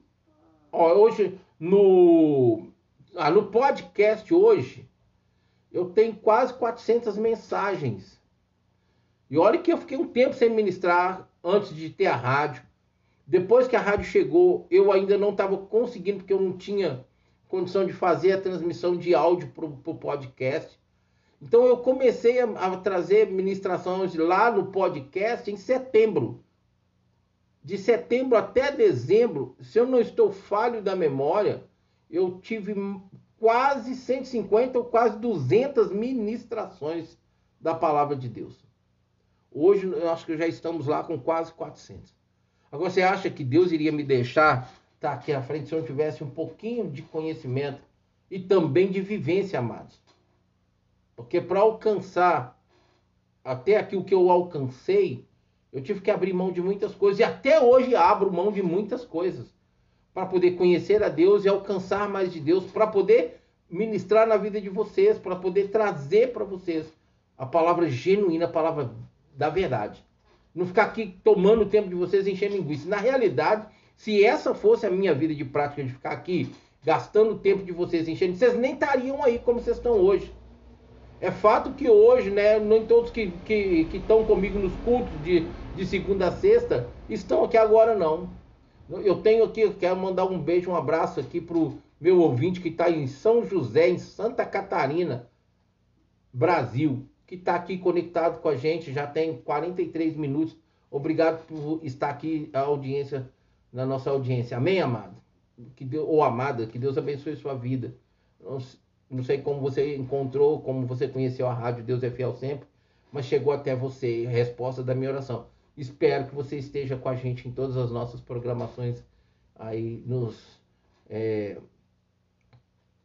ó, hoje, no. Ah, no podcast hoje, eu tenho quase 400 mensagens. E olha que eu fiquei um tempo sem ministrar antes de ter a rádio. Depois que a rádio chegou, eu ainda não estava conseguindo, porque eu não tinha condição de fazer a transmissão de áudio para o podcast. Então eu comecei a, a, trazer ministrações lá no podcast em setembro. De setembro até dezembro, se eu não estou falho da memória, eu tive quase 150 ou quase 200 ministrações da palavra de Deus. Hoje eu acho que já estamos lá com quase 400. Agora você acha que Deus iria me deixar estar tá aqui à frente se eu não tivesse um pouquinho de conhecimento e também de vivência, amados? Porque para alcançar até aqui o que eu alcancei, eu tive que abrir mão de muitas coisas e até hoje abro mão de muitas coisas para poder conhecer a Deus e alcançar mais de Deus, para poder ministrar na vida de vocês, para poder trazer para vocês a palavra genuína, a palavra da verdade. Não ficar aqui tomando o tempo de vocês enchendo linguiça. Na realidade, se essa fosse a minha vida de prática de ficar aqui gastando o tempo de vocês enchendo, vocês nem estariam aí como vocês estão hoje. É fato que hoje, né, nem todos que, que, que estão comigo nos cultos de, de segunda a sexta estão aqui agora, não. Eu tenho aqui, eu quero mandar um beijo, um abraço aqui pro meu ouvinte que está em São José, em Santa Catarina, Brasil que está aqui conectado com a gente, já tem 43 minutos. Obrigado por estar aqui, a audiência, na nossa audiência. Amém, amado? Que Deus, ou amada, que Deus abençoe sua vida. Não, não sei como você encontrou, como você conheceu a rádio Deus é Fiel Sempre, mas chegou até você a resposta da minha oração. Espero que você esteja com a gente em todas as nossas programações aí nos é,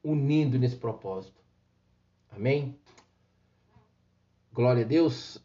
unindo nesse propósito. Amém? Glória a Deus.